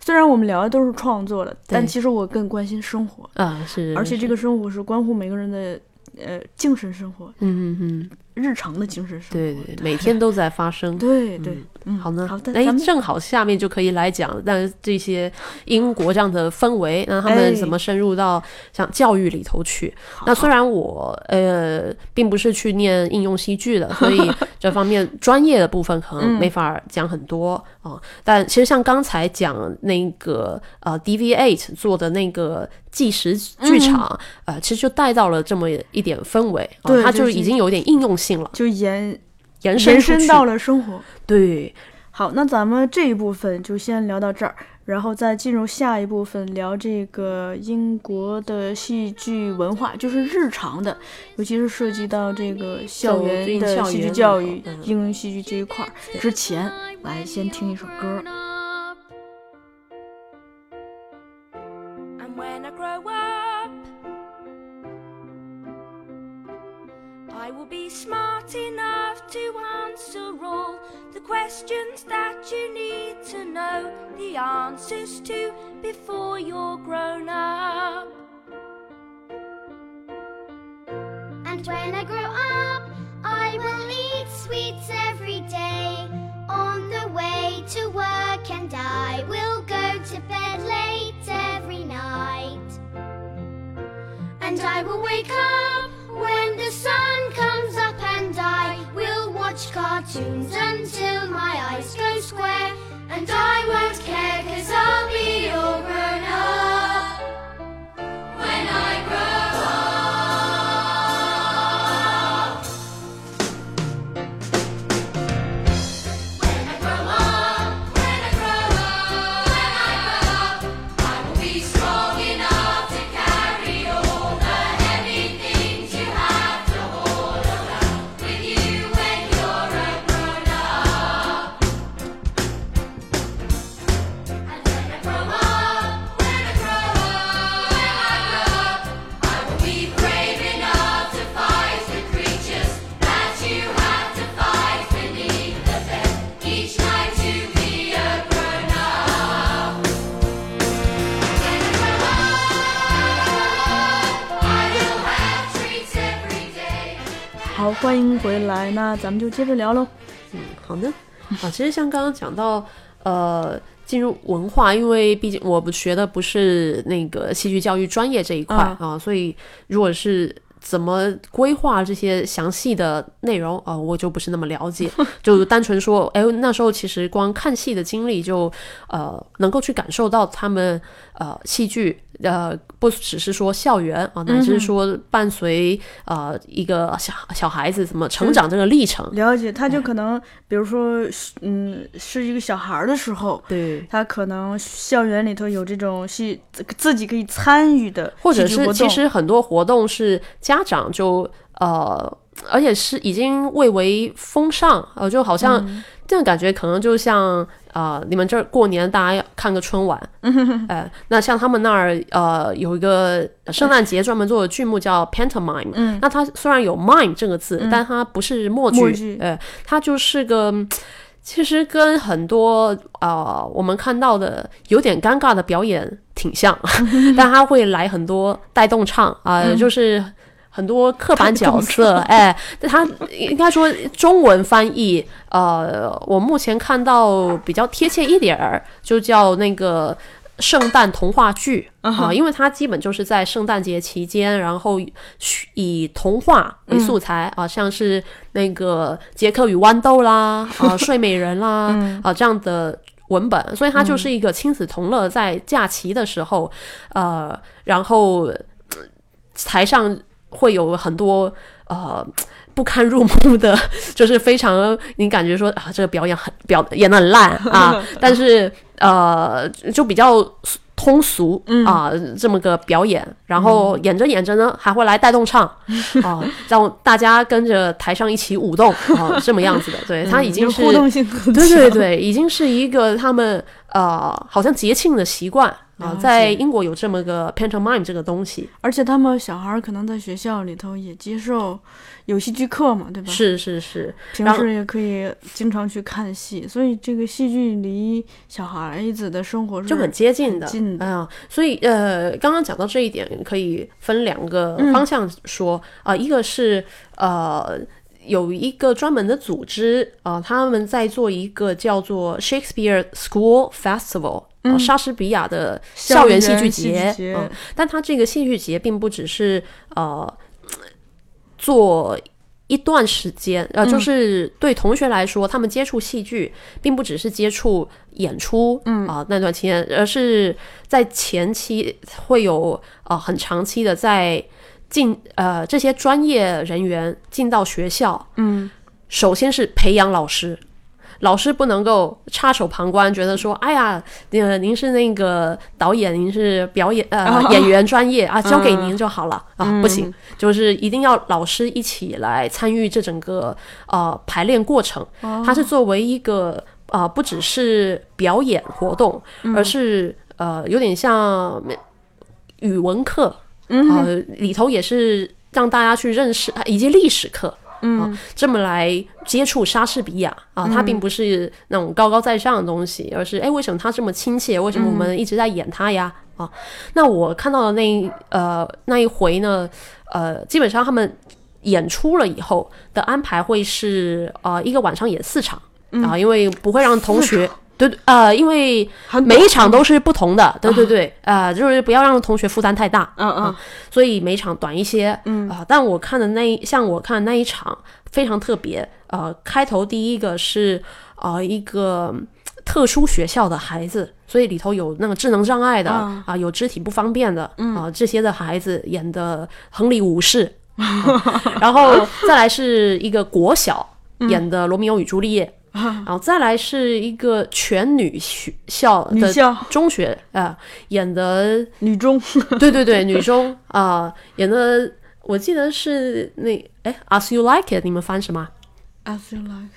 虽然我们聊的都是创作的，但其实我更关心生活，啊，是，而且这，个生活是关乎每个人的呃精神生活、嗯嗯嗯，日常的精神生活。对对，每天都在发生。[LAUGHS] 对对，嗯，好呢，好的，哎正好下面就可以来讲，但这些英国这样的氛围，那他哎们怎么深入到像教育里头去。那虽然我呃并不是去念应用戏剧的，[LAUGHS] 所以这方面专业的部分可能嗯没法讲很多啊、但其实像刚才讲那个呃 DV Eight 做的那个计时剧场，呃，其实就带到了这么一点氛围啊、它就已经有点应用性了，就延延伸延伸到了生活。对。好，那咱们这一部分就先聊到这儿，然后再进入下一部分，聊这个英国的戏剧文化，就是日常的，尤其是涉及到这个校园的戏剧园教育、里头嗯应用戏剧这一块儿。之前，来先听一首歌。Questions that you need to know the answers to before you're grown up. And when I grow up, I will eat sweets every day. On the way to work, and I will go to bed late every night. And I will wake up when the sun comes watch cartoons until my eyes go square. And I won't care, cause I'll be all grown up 欢迎回来，那咱们就接着聊喽。嗯好的，啊，其实像刚刚讲到，呃，进入文化，因为毕竟我不学的不是那个戏剧教育专业这一块啊啊，所以如果是怎么规划这些详细的内容啊、我就不是那么了解，[LAUGHS] 就单纯说，哎，那时候其实光看戏的经历就呃能够去感受到他们呃戏剧呃不只是说校园啊，乃至是说伴随呃一个小小孩子怎么成长这个历程，了解，他就可能，比如说，嗯，是一个小孩儿的时候，对。他可能校园里头有这种戏自自己可以参与的或者是其实很多活动是家长就呃，而且是已经蔚为风尚，呃，就好像嗯。这种感觉可能就像呃，你们这儿过年大家要看个春晚，[LAUGHS] 呃，那像他们那儿呃有一个圣诞节专门做的剧目叫 pantomime，嗯。那它虽然有 mime 这个字，但它不是默剧，默剧。呃，它就是个。嗯其实跟很多呃我们看到的有点尴尬的表演挺像，[LAUGHS] 但他会来很多带动唱啊、就是很多刻板角色，哎，但他应该说中文翻译，呃，我目前看到比较贴切一点儿，就叫那个。圣诞童话剧啊、因为它基本就是在圣诞节期间，然后以童话为素材啊、像是那个杰克与豌豆啦，[LAUGHS] 啊、睡美人啦，啊、这样的文本，所以它就是一个亲子同乐，在假期的时候，呃，然后呃台上会有很多呃。不堪入目的，[LAUGHS] 就是非常你感觉说啊，这个表演很表演的很烂啊，[LAUGHS] 但是呃，就比较通俗啊、这么个表演，然后演着演着呢，还会来带动唱 [LAUGHS] 啊，让大家跟着台上一起舞动啊，这么样子的，对，他已经就是互动性很对对对，已经是一个他们呃，好像节庆的习惯啊、在英国有这么个 pantomime 这个东西，而且他们小孩儿可能在学校里头也接受有戏剧课嘛，对吧？是是是，平时也可以经常去看戏，所以这个戏剧离小孩子的生活是就很接近的，近的。啊、所以呃，刚刚讲到这一点，可以分两个嗯。方向说。啊、一个是呃。有一个专门的组织啊、他们在做一个叫做 Shakespeare School Festival，、啊莎士比亚的校园戏剧节。嗯校园戏剧节嗯但他这个戏剧节并不只是呃做一段时间，呃，就是对同学来说，他们接触戏剧，并不只是接触演出，嗯啊、那段期间，而是在前期会有呃很长期的在进呃这些专业人员进到学校，嗯，首先是培养老师。老师不能够插手旁观，觉得说，哎呀，呃，您是那个导演，您是表演呃 [LAUGHS] 演员专业啊，交给您就好了啊，不行，就是一定要老师一起来参与这整个呃排练过程。它是作为一个呃不只是表演活动，而是呃有点像语文课，呃里头也是让大家去认识以及历史课。嗯，这么来接触莎士比亚啊，他并不是那种高高在上的东西，而是哎，为什么他这么亲切？为什么我们一直在演他呀？啊，那我看到的那一呃那一回呢，呃，基本上他们演出了以后的安排会是呃一个晚上演四场、啊，因为不会让同学。对，呃，因为每一场都是不同的，对对对，呃，就是不要让同学负担太大，嗯嗯。啊，所以每一场短一些，嗯。啊、但我看的那一像我看的那一场非常特别，呃，开头第一个是呃一个特殊学校的孩子，所以里头有那个智能障碍的啊、啊有肢体不方便的，啊、这些的孩子演的亨利五世，[LAUGHS] 啊然后再来是一个国小演的罗密欧与朱丽叶。然后再来是一个全女学校的中学啊、演的女中，[LAUGHS] 对对对，女中。啊、演的，我记得是那哎，As You Like It，你们翻什么？As you like，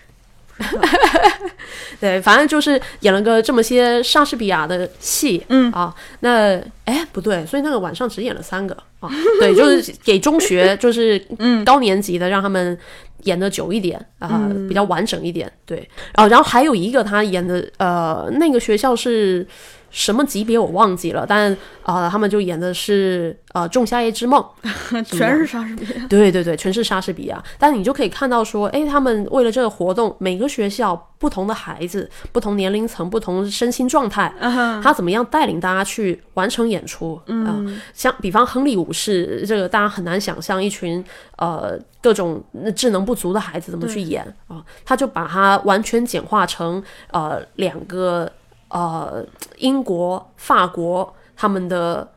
对，反正就是演了个这么些莎士比亚的戏，嗯。啊，那哎不对，所以那个晚上只演了三个。啊，对，就是给中学，就是嗯。高年级的让他们演的久一点啊、嗯。比较完整一点，对，然后然后还有一个他演的呃那个学校是什么级别我忘记了，但啊、呃他们就演的是呃《仲夏夜之梦》，[LAUGHS] 全是莎士比亚。对对对，全是莎士比亚。但你就可以看到说，哎，他们为了这个活动，每个学校不同的孩子、不同年龄层、不同身心状态，他怎么样带领大家去完成演出？啊、像比方亨利五世，这个大家很难想象一群呃各种智能不足的孩子怎么去演啊、他就把它完全简化成呃两个呃英国、法国他们的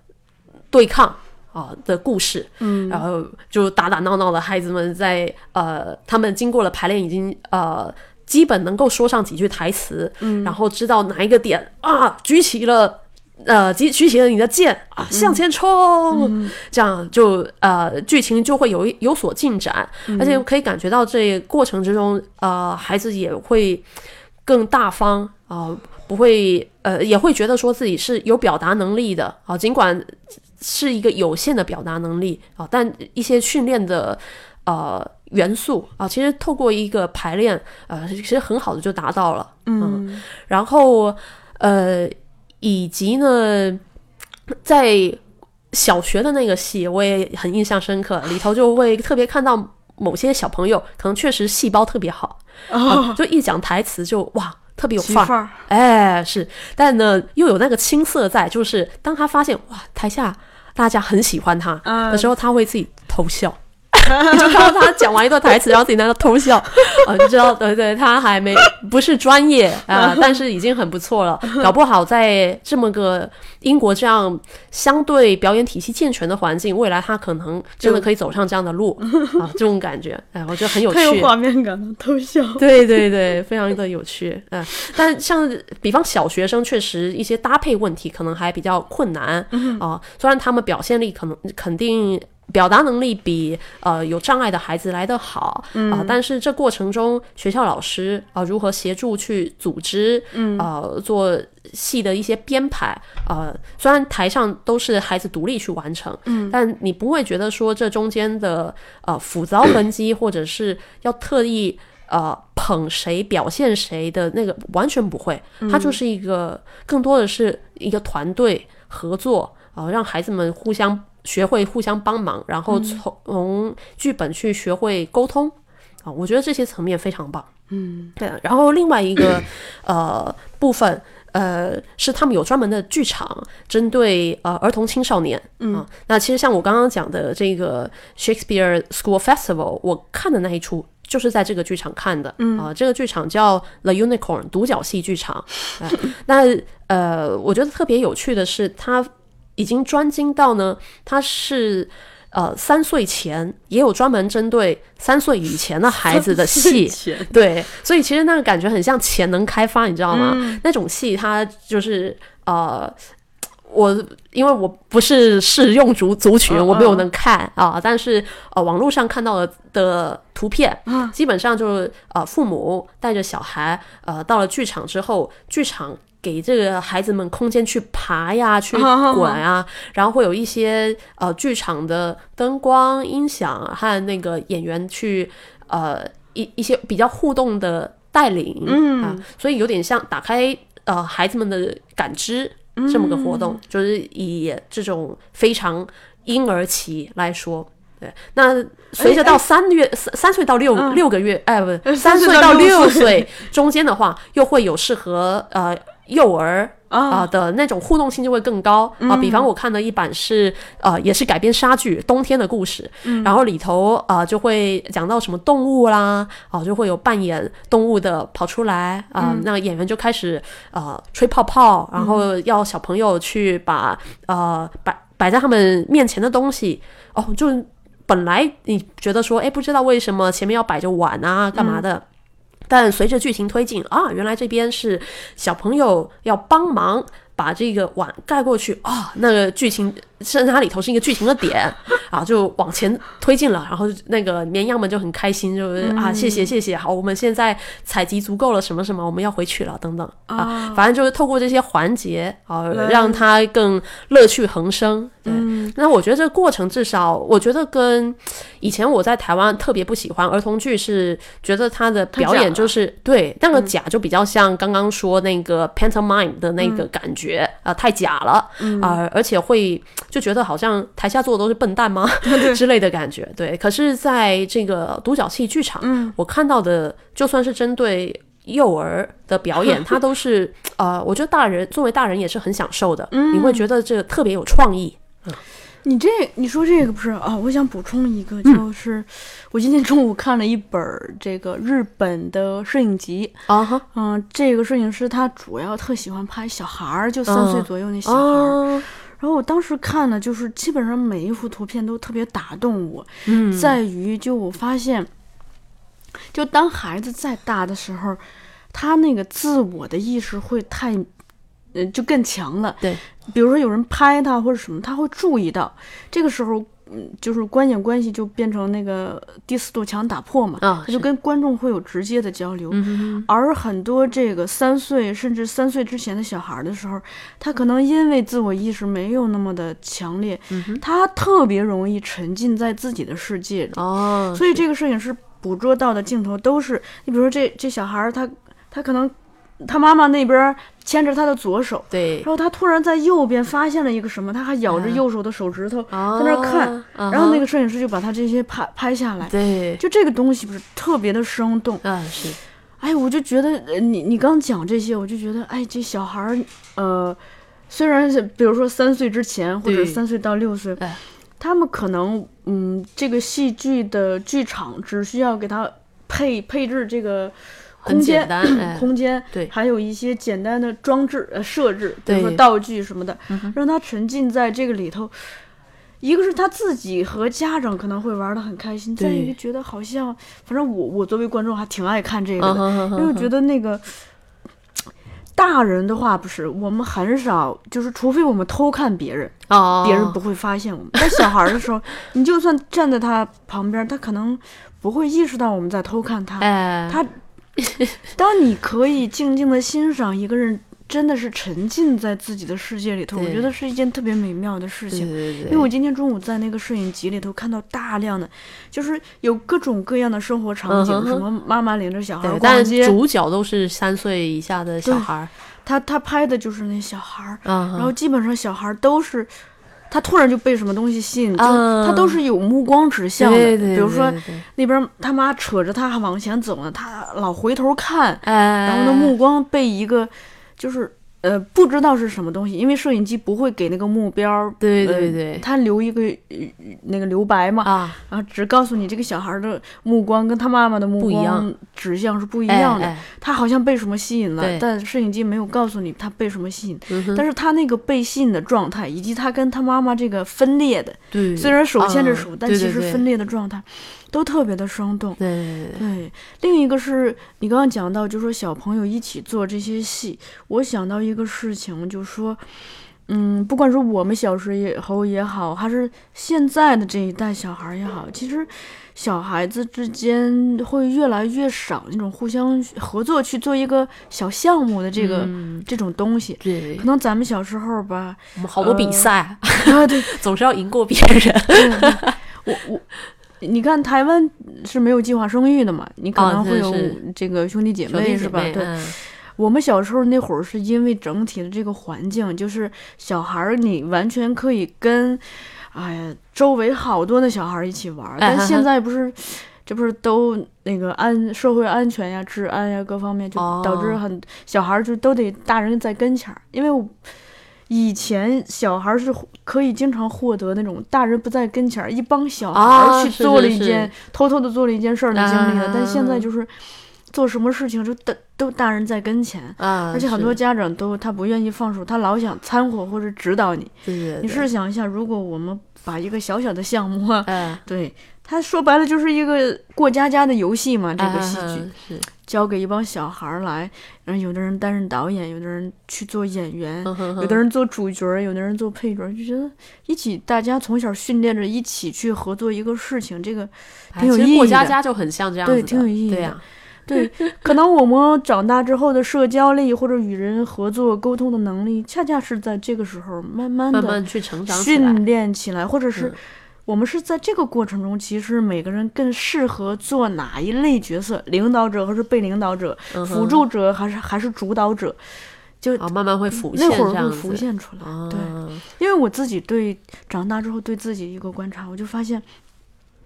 对抗。啊、的故事，嗯，然后就打打闹闹的孩子们在呃，他们经过了排练，已经呃基本能够说上几句台词，嗯，然后知道哪一个点啊，举起了。呃，举举起了你的剑啊，向前冲！这样就呃，剧情就会有有所进展，而且可以感觉到这过程之中，呃，孩子也会更大方啊、不会呃，也会觉得说自己是有表达能力的啊、尽管是一个有限的表达能力啊，但一些训练的呃元素啊，其实透过一个排练，呃，其实很好的就达到了。嗯然后呃，以及呢，在小学的那个戏，我也很印象深刻，里头就会特别看到某些小朋友可能确实细胞特别好，啊，就一讲台词就哇。特别有范儿，哎，是，但呢又有那个青涩在，就是当他发现哇台下大家很喜欢他嗯。的时候，他会自己偷笑，[LAUGHS] 你就看到他讲完一段台词，然后自己在那偷笑，啊，[LAUGHS] 你知道，对对，他还没不是专业啊、[LAUGHS] 但是已经很不错了，搞不好在这么个英国这样相对表演体系健全的环境，未来他可能真的可以走上这样的路啊，这种感觉，哎，我觉得很有趣。太有画面感了，偷笑。对对对，非常的有趣，嗯、但像比方小学生，确实一些搭配问题可能还比较困难啊、虽然他们表现力可能肯定。表达能力比呃有障碍的孩子来得好啊、但是这过程中学校老师啊、如何协助去组织，嗯，呃做戏的一些编排，呃虽然台上都是孩子独立去完成，嗯，但你不会觉得说这中间的呃复杂痕迹，或者是要特意呃捧谁表现谁的那个完全不会，它就是一个更多的是一个团队合作啊、呃让孩子们互相学会互相帮忙，然后从从剧本去学会沟通啊、我觉得这些层面非常棒。嗯，对。然后另外一个 [CLEARS THROAT] 呃部分。呃，是他们有专门的剧场针对呃儿童青少年，嗯、那其实像我刚刚讲的这个 Shakespeare School Festival，我看的那一出就是在这个剧场看的，嗯啊、这个剧场叫 The Unicorn 独角戏剧场，呃、那呃，我觉得特别有趣的是，它已经专精到呢，他是。呃，三岁前也有专门针对三岁以前的孩子的戏，[LAUGHS] 对，所以其实那个感觉很像潜能开发，你知道吗？那种戏它就是呃。我因为我不是适用族族群，我没有能看啊，但是呃，网络上看到的的图片，基本上就是呃，父母带着小孩呃，到了剧场之后，剧场给这个孩子们空间去爬呀，[LAUGHS] 去滚啊，然后会有一些呃剧场的灯光、音响和那个演员去呃一一些比较互动的带领，嗯。啊，所以有点像打开呃孩子们的感知这么个活动，就是以这种非常婴儿期来说。对，那随着到三月三三岁到六六个月，哎，不，[LAUGHS] 三岁到六岁中间的话，又会有适合呃幼儿啊、的那种互动性就会更高。啊、比方我看的一版是呃也是改编莎剧《冬天的故事》，然后里头啊、就会讲到什么动物啦，啊、就会有扮演动物的跑出来啊、那个演员就开始呃吹泡泡，然后要小朋友去把呃摆摆在他们面前的东西。哦，就本来你觉得说，哎，不知道为什么前面要摆着碗啊，干嘛的？但随着剧情推进啊，原来这边是小朋友要帮忙把这个碗盖过去啊，那个剧情甚至它里头是一个剧情的点。啊，就往前推进了，然后那个绵羊们就很开心，就是啊，谢谢谢谢，好，我们现在采集足够了，什么什么，我们要回去了，等等啊，反正就是透过这些环节啊，让它更乐趣横生。对，那我觉得这个过程至少，我觉得跟以前我在台湾特别不喜欢儿童剧，是觉得他的表演就是对那个假就比较像刚刚说那个 pantomime 的那个感觉啊、太假了啊、而且会就觉得好像台下坐的都是笨蛋吗 [LAUGHS] [LAUGHS] 之类的感觉。对，可是在这个独角戏剧场，我看到的就算是针对。幼儿的表演，[LAUGHS] 他都是呃，我觉得大人作为大人也是很享受的，你会觉得这个特别有创意。你这你说这个不是啊？我想补充一个，嗯就是我今天中午看了一本这个日本的摄影集，啊哈，嗯、这个摄影师他主要特喜欢拍小孩儿，就三岁嗯左右那小孩儿。哦，然后我当时看了，就是基本上每一幅图片都特别打动我，嗯，在于就我发现，就当孩子再大的时候，他那个自我的意识会太，呃，就更强了。对，比如说有人拍他或者什么，他会注意到。这个时候，嗯，就是观影关系就变成那个第四堵墙打破嘛，啊他就跟观众会有直接的交流。而很多这个三岁甚至三岁之前的小孩儿的时候，他可能因为自我意识没有那么的强烈，嗯他特别容易沉浸在自己的世界里。哦，所以这个摄影师捕捉到的镜头都是，你比如说这这小孩儿他他可能他妈妈那边牵着他的左手，对。然，后他突然在右边发现了一个什么，他还咬着啊右手的手指头在在那儿看，然后那个摄影师就把他这些拍拍下来。对，就这个东西不是特别的生动，嗯是，哎，我就觉得，呃你你刚讲这些，我就觉得，哎，这小孩儿，呃，虽然是比如说三岁之前或者三岁到六岁哎，他们可能，嗯，这个戏剧的剧场只需要给他配配置这个很空间 [CLEARS THROAT] 空间，对。还有一些简单的装置呃设置，比如说道具什么的让他沉浸在这个里头。一个是他自己和家长可能会玩的很开心，再一个觉得好像，反正我我作为观众还挺爱看这个的，因为我觉得那个大人的话不是，我们很少，就是除非我们偷看别人，哦，别人不会发现我们。但小孩儿的时候，[LAUGHS] 你就算站在他旁边，他可能不会意识到我们在偷看他。哎，他，[LAUGHS] 当你可以静静的欣赏一个人，真的是沉浸在自己的世界里头，我觉得是一件特别美妙的事情。对对对，因为我今天中午在那个摄影集里头看到大量的，就是有各种各样的生活场景，什么妈妈领着小孩逛街，主角都是三岁以下的小孩儿，他他拍的就是那小孩然后基本上小孩儿都是。他突然就被什么东西吸引，就啊他都是有目光指向的。对对，比如说那边他妈扯着他往前走呢，他老回头看，哎，然后那目光被一个就是呃不知道是什么东西，因为摄影机不会给那个目标，对呃对对，他留一个呃那个留白嘛，啊，然后只告诉你这个小孩的目光跟他妈妈的目光指向是不一一样的。哎，他好像被什么吸引了，但摄影机没有告诉你他被什么吸引。嗯但是他那个被吸引的状态，以及他跟他妈妈这个分裂的，对，虽然手牵着啊手，但其实分裂的状态，都特别的生动。对对另一个是你刚刚讲到，就说小朋友一起做这些戏，我想到一个事情，就说，嗯，不管是我们小时候也好，还是现在的这一代小孩也好，其实小孩子之间会越来越少那种互相合作去做一个小项目的这个、嗯这种东西。对可，能咱们小时候吧，我们好多比呃赛，啊，对，[LAUGHS] 总是要赢过别人，[LAUGHS] 我我，你看台湾是没有计划生育的嘛？你可啊能会有这个兄弟姐妹是吧？对，嗯我们小时候那会儿是因为整体的这个环境，就是小孩儿你完全可以跟，哎呀，周围好多的小孩儿一起玩儿。但现在不是，这不是都那个安社会安全呀、治安呀各方面，就导致哦很小孩儿就都得大人在跟前儿，因为我。以前小孩儿是可以经常获得那种大人不在跟前儿，一帮小孩去做了一件、偷偷的做了一件事儿的经历的，但现在啊。就是做什么事情就大都大人在跟前，啊，而且很多家长都他不愿意放手，他老想掺和或者指导你。对对对，你试想一下，如果我们把一个小小的项目对他说白了就是一个过家家的游戏嘛，这个戏剧。哎是，交给一帮小孩儿来，然后有的人担任导演，有的人去做演员。有的人做主角儿，有的人做配角儿，就觉得一起大家从小训练着一起去合作一个事情，这个挺有意义的。过家家就很像这样子对，挺有意义的。对呀，对，可能我们长大之后的社交力或者与人合作沟通的能力，恰恰是在这个时候慢慢的慢慢去成长，训练起来，或者是嗯我们是在这个过程中，其实每个人更适合做哪一类角色，领导者还是被领导者，嗯辅助者还是还是主导者，就啊，慢慢会浮现那会儿这样子，会浮现出来。啊，对，因为我自己对长大之后对自己一个观察，我就发现。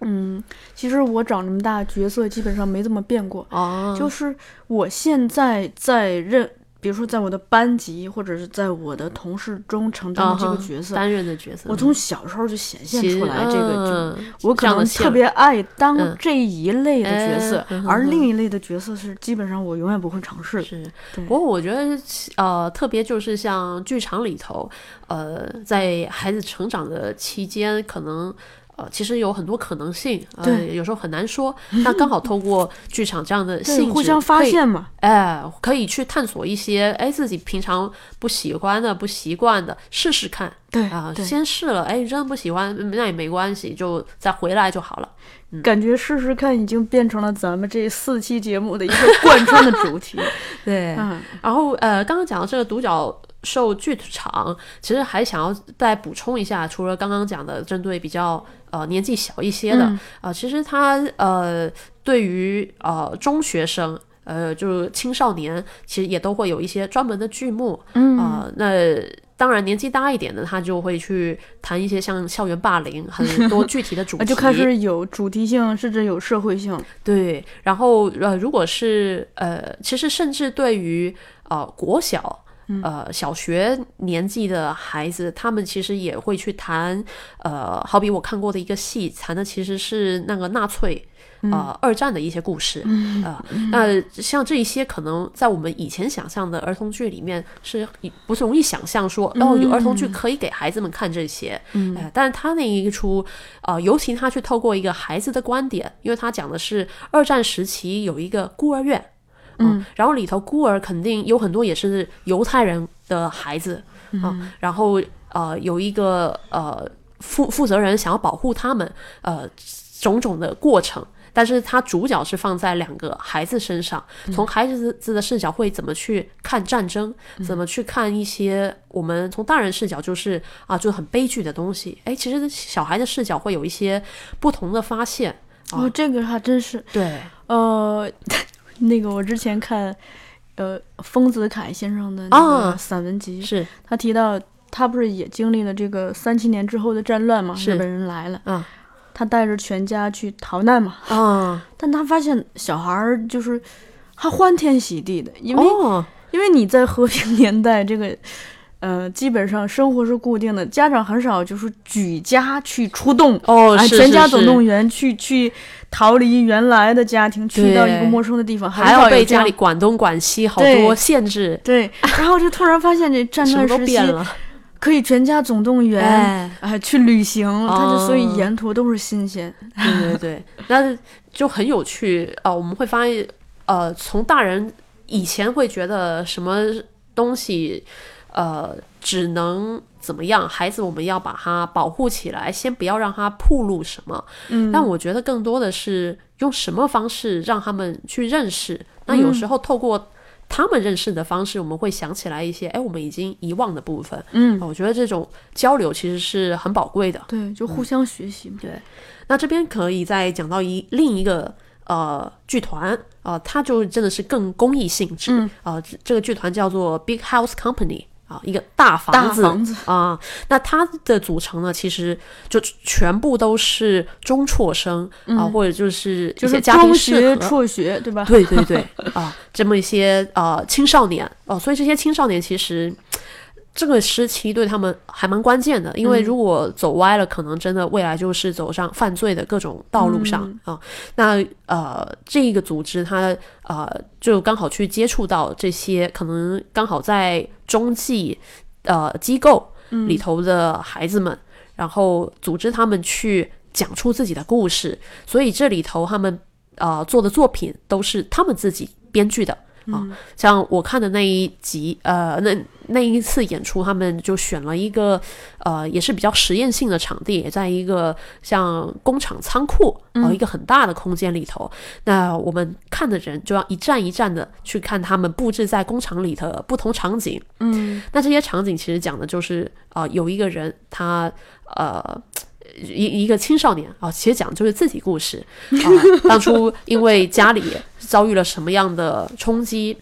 嗯，其实我长这么大，角色基本上没怎么变过。哦，就是我现在在任，比如说在我的班级或者是在我的同事中承担的这个角色，担任的角色，我从小时候就显现出来这个，就嗯我可能特别爱当嗯这一类的角色，而另一类的角色是基本上我永远不会尝试的。是，不过我觉得呃，特别就是像剧场里头，呃，在孩子成长的期间，可能呃，其实有很多可能性，呃，对有时候很难说。那刚好透过剧场这样的对性质，互相发现嘛。哎，可以去探索一些哎自己平常不喜欢的、不习惯的，试试看对啊、对先试了，哎，真的不喜欢，嗯那也没关系，就再回来就好了。感觉试试看已经变成了咱们这四期节目的一个贯穿的主题。[LAUGHS] 对，嗯，然后呃，刚刚讲到这个独角兽剧场，其实还想要再补充一下，除了刚刚讲的针对比较呃年纪小一些的，嗯呃，其实他呃对于呃中学生。呃，就是青少年，其实也都会有一些专门的剧目，嗯啊、那当然年纪大一点的，他就会去谈一些像校园霸凌很多具体的主 [LAUGHS] 题，啊就开始有主题性，甚至有社会性。[LAUGHS] 对，然后呃，如果是呃，其实甚至对于呃国小。呃，小学年纪的孩子，他们其实也会去谈，呃，好比我看过的一个戏，谈的其实是那个纳粹，呃，二战的一些故事，啊、那像这一些可能在我们以前想象的儿童剧里面是不是容易想象说，哦，有儿童剧可以给孩子们看这些，嗯、呃，但是他那一出，呃，尤其他去透过一个孩子的观点，因为他讲的是二战时期有一个孤儿院。嗯，然后里头孤儿肯定有很多也是犹太人的孩子啊、然后呃有一个呃负负责人想要保护他们，呃种种的过程。但是他主角是放在两个孩子身上，从孩子子的视角会怎么去看战争，怎么去看一些我们从大人视角就是啊，就很悲剧的东西。哎，其实小孩的视角会有一些不同的发现。哦，这个还真是。对，呃，[LAUGHS] 那个我之前看，呃，丰子恺先生的那啊个散文集，是他提到他不是也经历了这个三七年之后的战乱嘛，日本人来了，啊他带着全家去逃难嘛，啊但他发现小孩儿就是他欢天喜地的，因为、哦，因为你在和平年代这个。呃，基本上生活是固定的，家长很少就是举家去出动，哦，全家总动员去去逃离原来的家庭，去到一个陌生的地方，还要被家里管东管西，好多限制，对，[LAUGHS] 然后就突然发现这战乱时期了。可以全家总动员，哎，哎，去旅行，他就所以哦沿途都是新鲜。对对对，那就很有趣啊、呃我们会发现，呃，从大人以前会觉得什么东西，呃，只能怎么样，孩子我们要把他保护起来，先不要让他暴露什么。嗯，但我觉得更多的是用什么方式让他们去认识。那有时候透过他们认识的方式，我们会想起来一些，哎，我们已经遗忘的部分。嗯，我觉得这种交流其实是很宝贵的。对，就互相学习嘛。对，那这边可以再讲到一另一个呃剧团啊、它就真的是更公益性质嗯啊、这这个剧团叫做 Big House Company 啊、一个大房子啊、那它的组成呢，其实就全部都是中辍生啊、或者就是就是些家庭中学、适合。辍学，对吧？[LAUGHS] 对对对啊，这么一些呃青少年哦、所以这些青少年其实这个时期对他们还蛮关键的，因为如果走歪了，可能真的未来就是走上犯罪的各种道路上啊、那呃，这个组织它呃就刚好去接触到这些可能刚好在中继呃机构里头的孩子们，然后组织他们去讲出自己的故事，所以这里头他们呃做的作品都是他们自己编剧的。啊，像我看的那一集，呃，那那一次演出，他们就选了一个，呃，也是比较实验性的场地，也在一个像工厂仓库，呃、一个很大的空间里头。那我们看的人就要一站一站的去看他们布置在工厂里的不同场景。嗯，那这些场景其实讲的就是，啊，有一个人他，呃。一一个青少年啊，其实讲的就是自己故事 [LAUGHS] 啊。当初因为家里遭遇了什么样的冲击，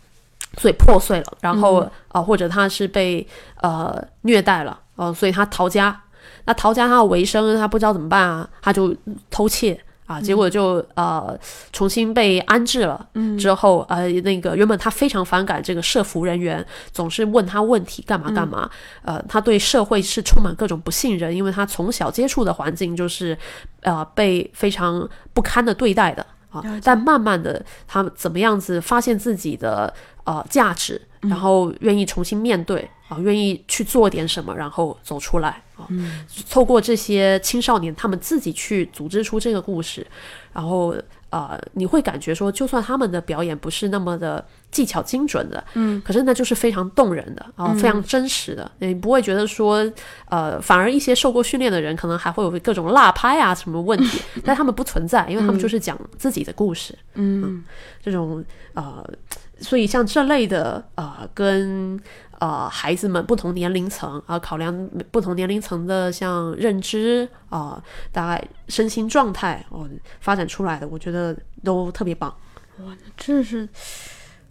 所以破碎了，然后啊、或者他是被呃虐待了哦、所以他逃家。那逃家他要维生，他不知道怎么办啊，他就偷窃啊，结果就呃重新被安置了。嗯，之后呃那个原本他非常反感这个社服人员，总是问他问题干嘛干嘛。呃，他对社会是充满各种不信任，因为他从小接触的环境就是呃被非常不堪的对待的啊。但慢慢的，他怎么样子发现自己的呃价值？然后愿意重新面对啊，愿意去做点什么，然后走出来啊。透过这些青少年他们自己去组织出这个故事，然后呃，你会感觉说，就算他们的表演不是那么的技巧精准的，嗯，可是那就是非常动人的啊，非常真实的，你不会觉得说，呃，反而一些受过训练的人可能还会有各种落拍啊什么问题，[LAUGHS] 但他们不存在，因为他们就是讲自己的故事，嗯，这种呃，所以像这类的呃，跟呃孩子们不同年龄层啊、考量不同年龄层的像认知啊、大概身心状态哦、发展出来的，我觉得都特别棒。哇真是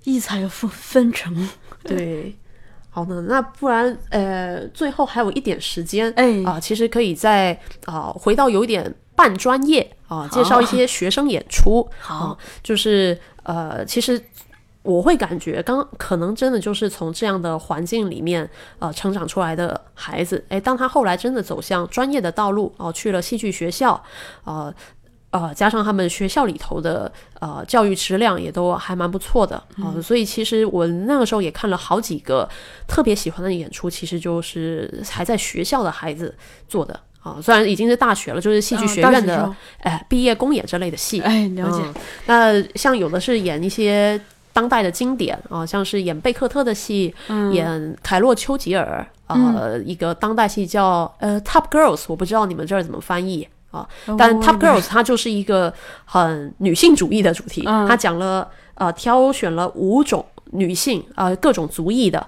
异彩纷纷呈。对，好呢，那不然呃，最后还有一点时间，哎啊、其实可以再啊、回到有一点半专业啊、介绍一些学生演出。好啊就是呃，其实。我会感觉刚可能真的就是从这样的环境里面呃成长出来的孩子，诶，当他后来真的走向专业的道路哦、去了戏剧学校，呃呃，加上他们学校里头的呃教育质量也都还蛮不错的啊、所以其实我那个时候也看了好几个特别喜欢的演出，其实就是还在学校的孩子做的啊、虽然已经是大学了，就是戏剧啊学院的哎毕业公演之类的戏，哎，了解。嗯那像有的是演一些当代的经典啊，像是演贝克特的戏，演凯洛丘吉尔呃、一个当代戏叫呃 Top Girls，我不知道你们这儿怎么翻译啊，但 Top Girls 它就是一个很女性主义的主题，嗯。它讲了呃挑选了五种。女性啊、呃各种族裔的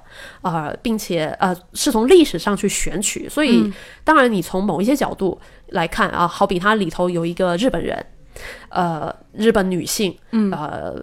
啊、呃并且呃，是从历史上去选取，所以、当然你从某一些角度来看啊，好比它里头有一个日本人，呃，日本女性，呃，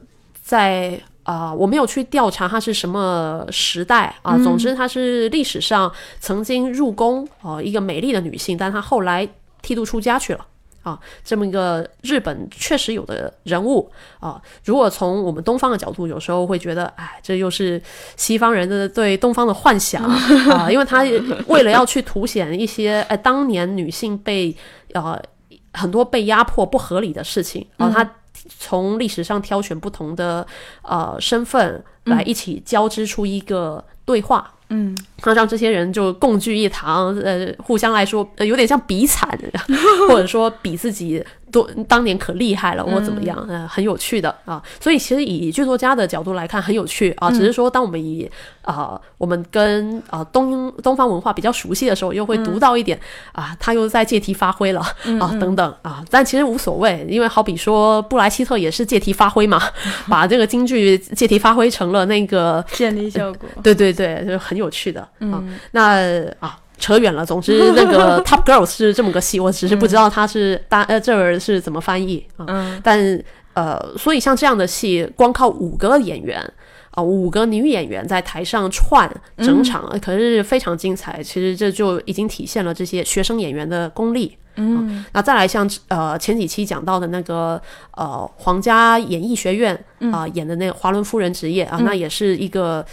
在啊、我没有去调查她是什么时代啊、总之她是历史上曾经入宫哦、一个美丽的女性，但她后来剃度出家去了。啊，这么一个日本确实有的人物啊，如果从我们东方的角度，有时候会觉得，哎，这又是西方人的对东方的幻想 [LAUGHS] 啊，因为他为了要去凸显一些，哎，当年女性被呃很多被压迫不合理的事情啊，他从历史上挑选不同的呃身份来一起交织出一个对话。嗯，那让这些人就共聚一堂，呃，互相来说，呃、有点像比惨，[LAUGHS] 或者说比自己多当年可厉害了，或怎么样，呃，很有趣的啊。所以其实以剧作家的角度来看，很有趣啊。只是说，当我们以啊、我们跟啊、东东方文化比较熟悉的时候，又会读到一点、啊，他又在借题发挥了啊，等等啊。但其实无所谓，因为好比说布莱希特也是借题发挥嘛，[LAUGHS] 把这个京剧借题发挥成了那个建立效果。对对对，就很有趣的、啊。那啊，扯远了。总之，那个 [LAUGHS] Top Girls 是这么个戏，我只是不知道它是大呃这儿是怎么翻译啊。嗯但呃，所以像这样的戏，光靠五个演员。啊，五个女演员在台上串整场，呃可是非常精彩。其实这就已经体现了这些学生演员的功力。嗯那再来像呃前几期讲到的那个呃皇家演艺学院啊、演的那个华伦夫人职业啊，那也是一个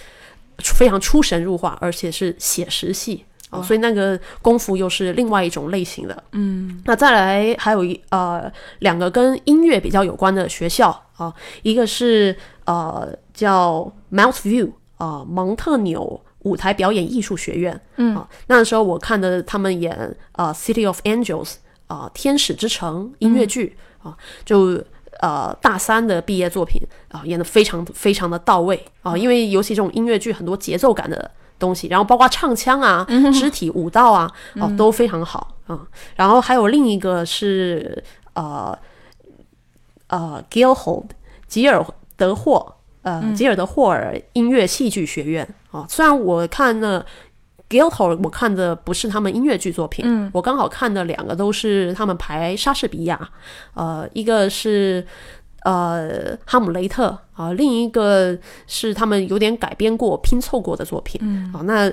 非常出神入化，而且是写实戏。啊，所以那个功夫又是另外一种类型的。嗯那再来还有一呃两个跟音乐比较有关的学校啊，一个是呃叫 Mount View 啊、蒙特纽舞台表演艺术学院。嗯啊，那时候我看的他们演呃 City of Angels 啊、天使之城音乐剧、啊，就。呃，大三的毕业作品啊、演得非常非常的到位啊、因为尤其这种音乐剧很多节奏感的东西，然后包括唱腔啊、肢体舞蹈啊，哦、都非常好啊、然后还有另一个是呃呃 Guildhall 吉尔德霍呃吉尔德霍尔音乐戏剧学院啊、虽然我看呢。Guildhall 我看的不是他们音乐剧作品，嗯。我刚好看的两个都是他们排莎士比亚，呃，一个是呃哈姆雷特啊、另一个是他们有点改编过、拼凑过的作品，嗯。啊、那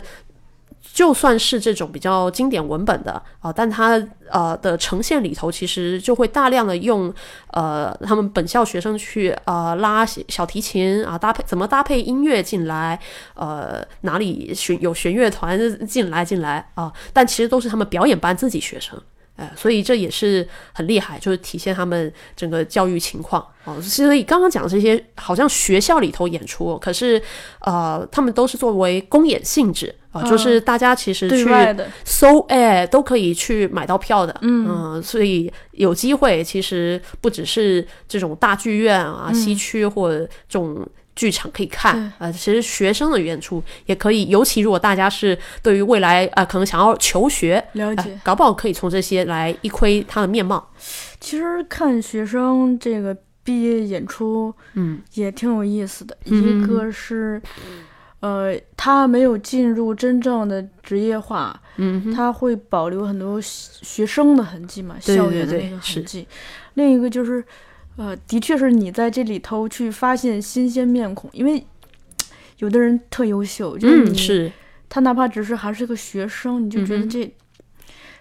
就算是这种比较经典文本的啊、但它呃的呈现里头，其实就会大量的用呃他们本校学生去呃拉小小提琴啊，搭配怎么搭配音乐进来，呃哪里弦有弦乐团进来进来啊、但其实都是他们表演班自己学生呃，所以这也是很厉害，就是体现他们整个教育情况哦。所以刚刚讲这些，好像学校里头演出，可是呃，他们都是作为公演性质啊、嗯就是大家其实去对外的，搜哎都可以去买到票的，嗯、所以有机会其实不只是这种大剧院啊、西区或者这种。剧场可以看对，呃，其实学生的演出也可以，尤其如果大家是对于未来呃可能想要求学，了解哎。搞不好可以从这些来一窥他的面貌。其实看学生这个毕业演出，嗯，也挺有意思的。嗯一个是，呃，他没有进入真正的职业化，嗯，他会保留很多学学生的痕迹嘛，对校园的那个痕迹。另一个就是，呃，的确是你在这里头去发现新鲜面孔，因为 [TSK] 有的人特优秀，就是你、嗯，是，他哪怕只是还是个学生，你就觉得这、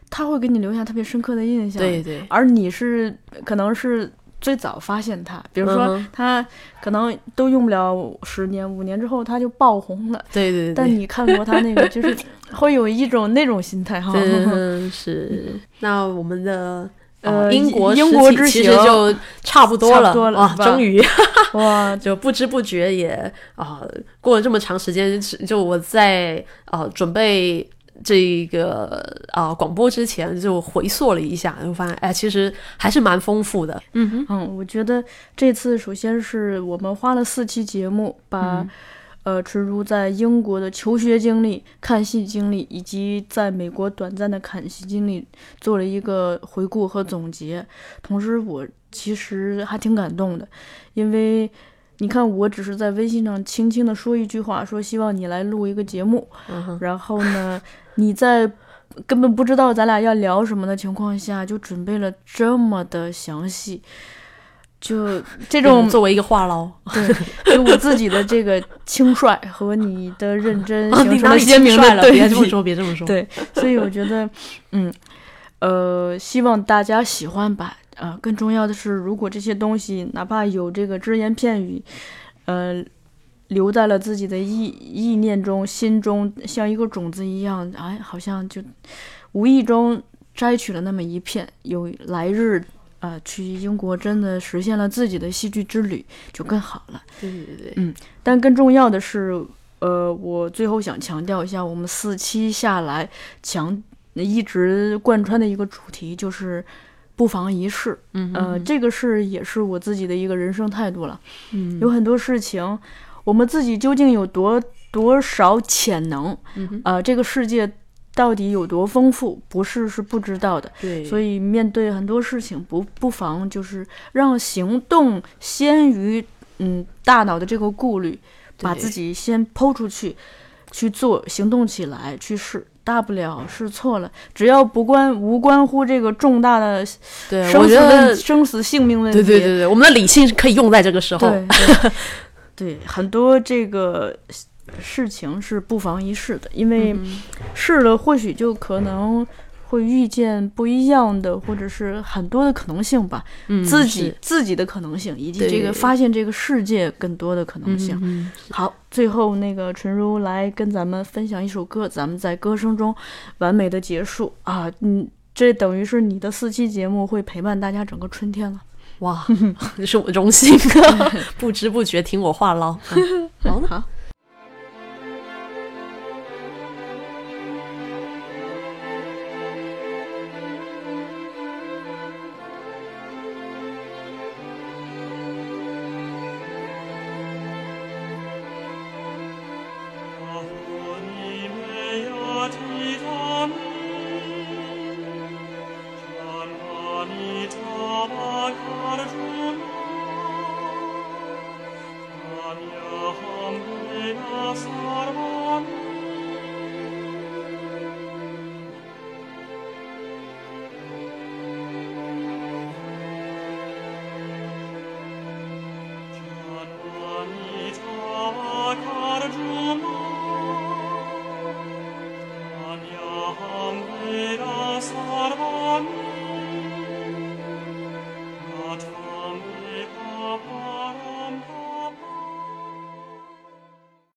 他会给你留下特别深刻的印象。对对，而你是可能是最早发现他，比如说他可能都用不了十年、五年之后他就爆红了，对对对，但你看过他那个，就是 [LAUGHS] 会有一种那种心态哈。嗯 [LAUGHS] 是。那我们的。呃英国英实体国之行其实就差不多了，差不多了哇，终于 [LAUGHS] 哇，就不知不觉也啊、过了这么长时间，就我在啊、准备这个啊、广播之前就回溯了一下，就发现哎，其实还是蛮丰富的。嗯哼，嗯，我觉得这次首先是我们花了四期节目，把、嗯呃纯如在英国的求学经历、看戏经历，以及在美国短暂的看戏经历做了一个回顾和总结。同时，我其实还挺感动的，因为你看，我只是在微信上轻轻的说一句话，说希望你来录一个节目，嗯，然后呢，你在根本不知道咱俩要聊什么的情况下，就准备了这么的详细，就 [LAUGHS] 这种嗯作为一个话痨，[LAUGHS] 对，就我自己的这个轻率和你的认真 [LAUGHS] 啊，形成了鲜明？的对比。别这么说，别这么说。对，所以我觉得，嗯，呃，希望大家喜欢吧。啊、更重要的是，如果这些东西哪怕有这个只言片语，呃，留在了自己的意意念中、心中，像一个种子一样，哎，好像就无意中摘取了那么一片，有来日。啊、去英国真的实现了自己的戏剧之旅，就更好了。对对对，嗯但更重要的是，呃，我最后想强调一下，我们四期下来强一直贯穿的一个主题就是不妨一试。嗯哼呃，这个是也是我自己的一个人生态度了。嗯有很多事情，我们自己究竟有多多少潜能？嗯哼呃，这个世界到底有多丰富，不是是不知道的。对，所以面对很多事情，不不妨就是让行动先于嗯大脑的这个顾虑，把自己先抛出去，去做，行动起来，去试。大不了是错了，只要不关无关乎这个重大的对，生死我觉得问生死性命问题。对对对对，我们的理性是可以用在这个时候。对对对，很多这个事情是不妨一试的，因为嗯试了或许就可能会遇见不一样的，或者是很多的可能性吧，嗯自己自己的可能性，以及这个发现这个世界更多的可能性。嗯好，最后那个纯如来跟咱们分享一首歌，咱们在歌声中完美的结束啊，嗯。这等于是你的四期节目会陪伴大家整个春天了。哇，这 [LAUGHS] 是我荣幸，[LAUGHS] 不知不觉听我话唠。好 [LAUGHS]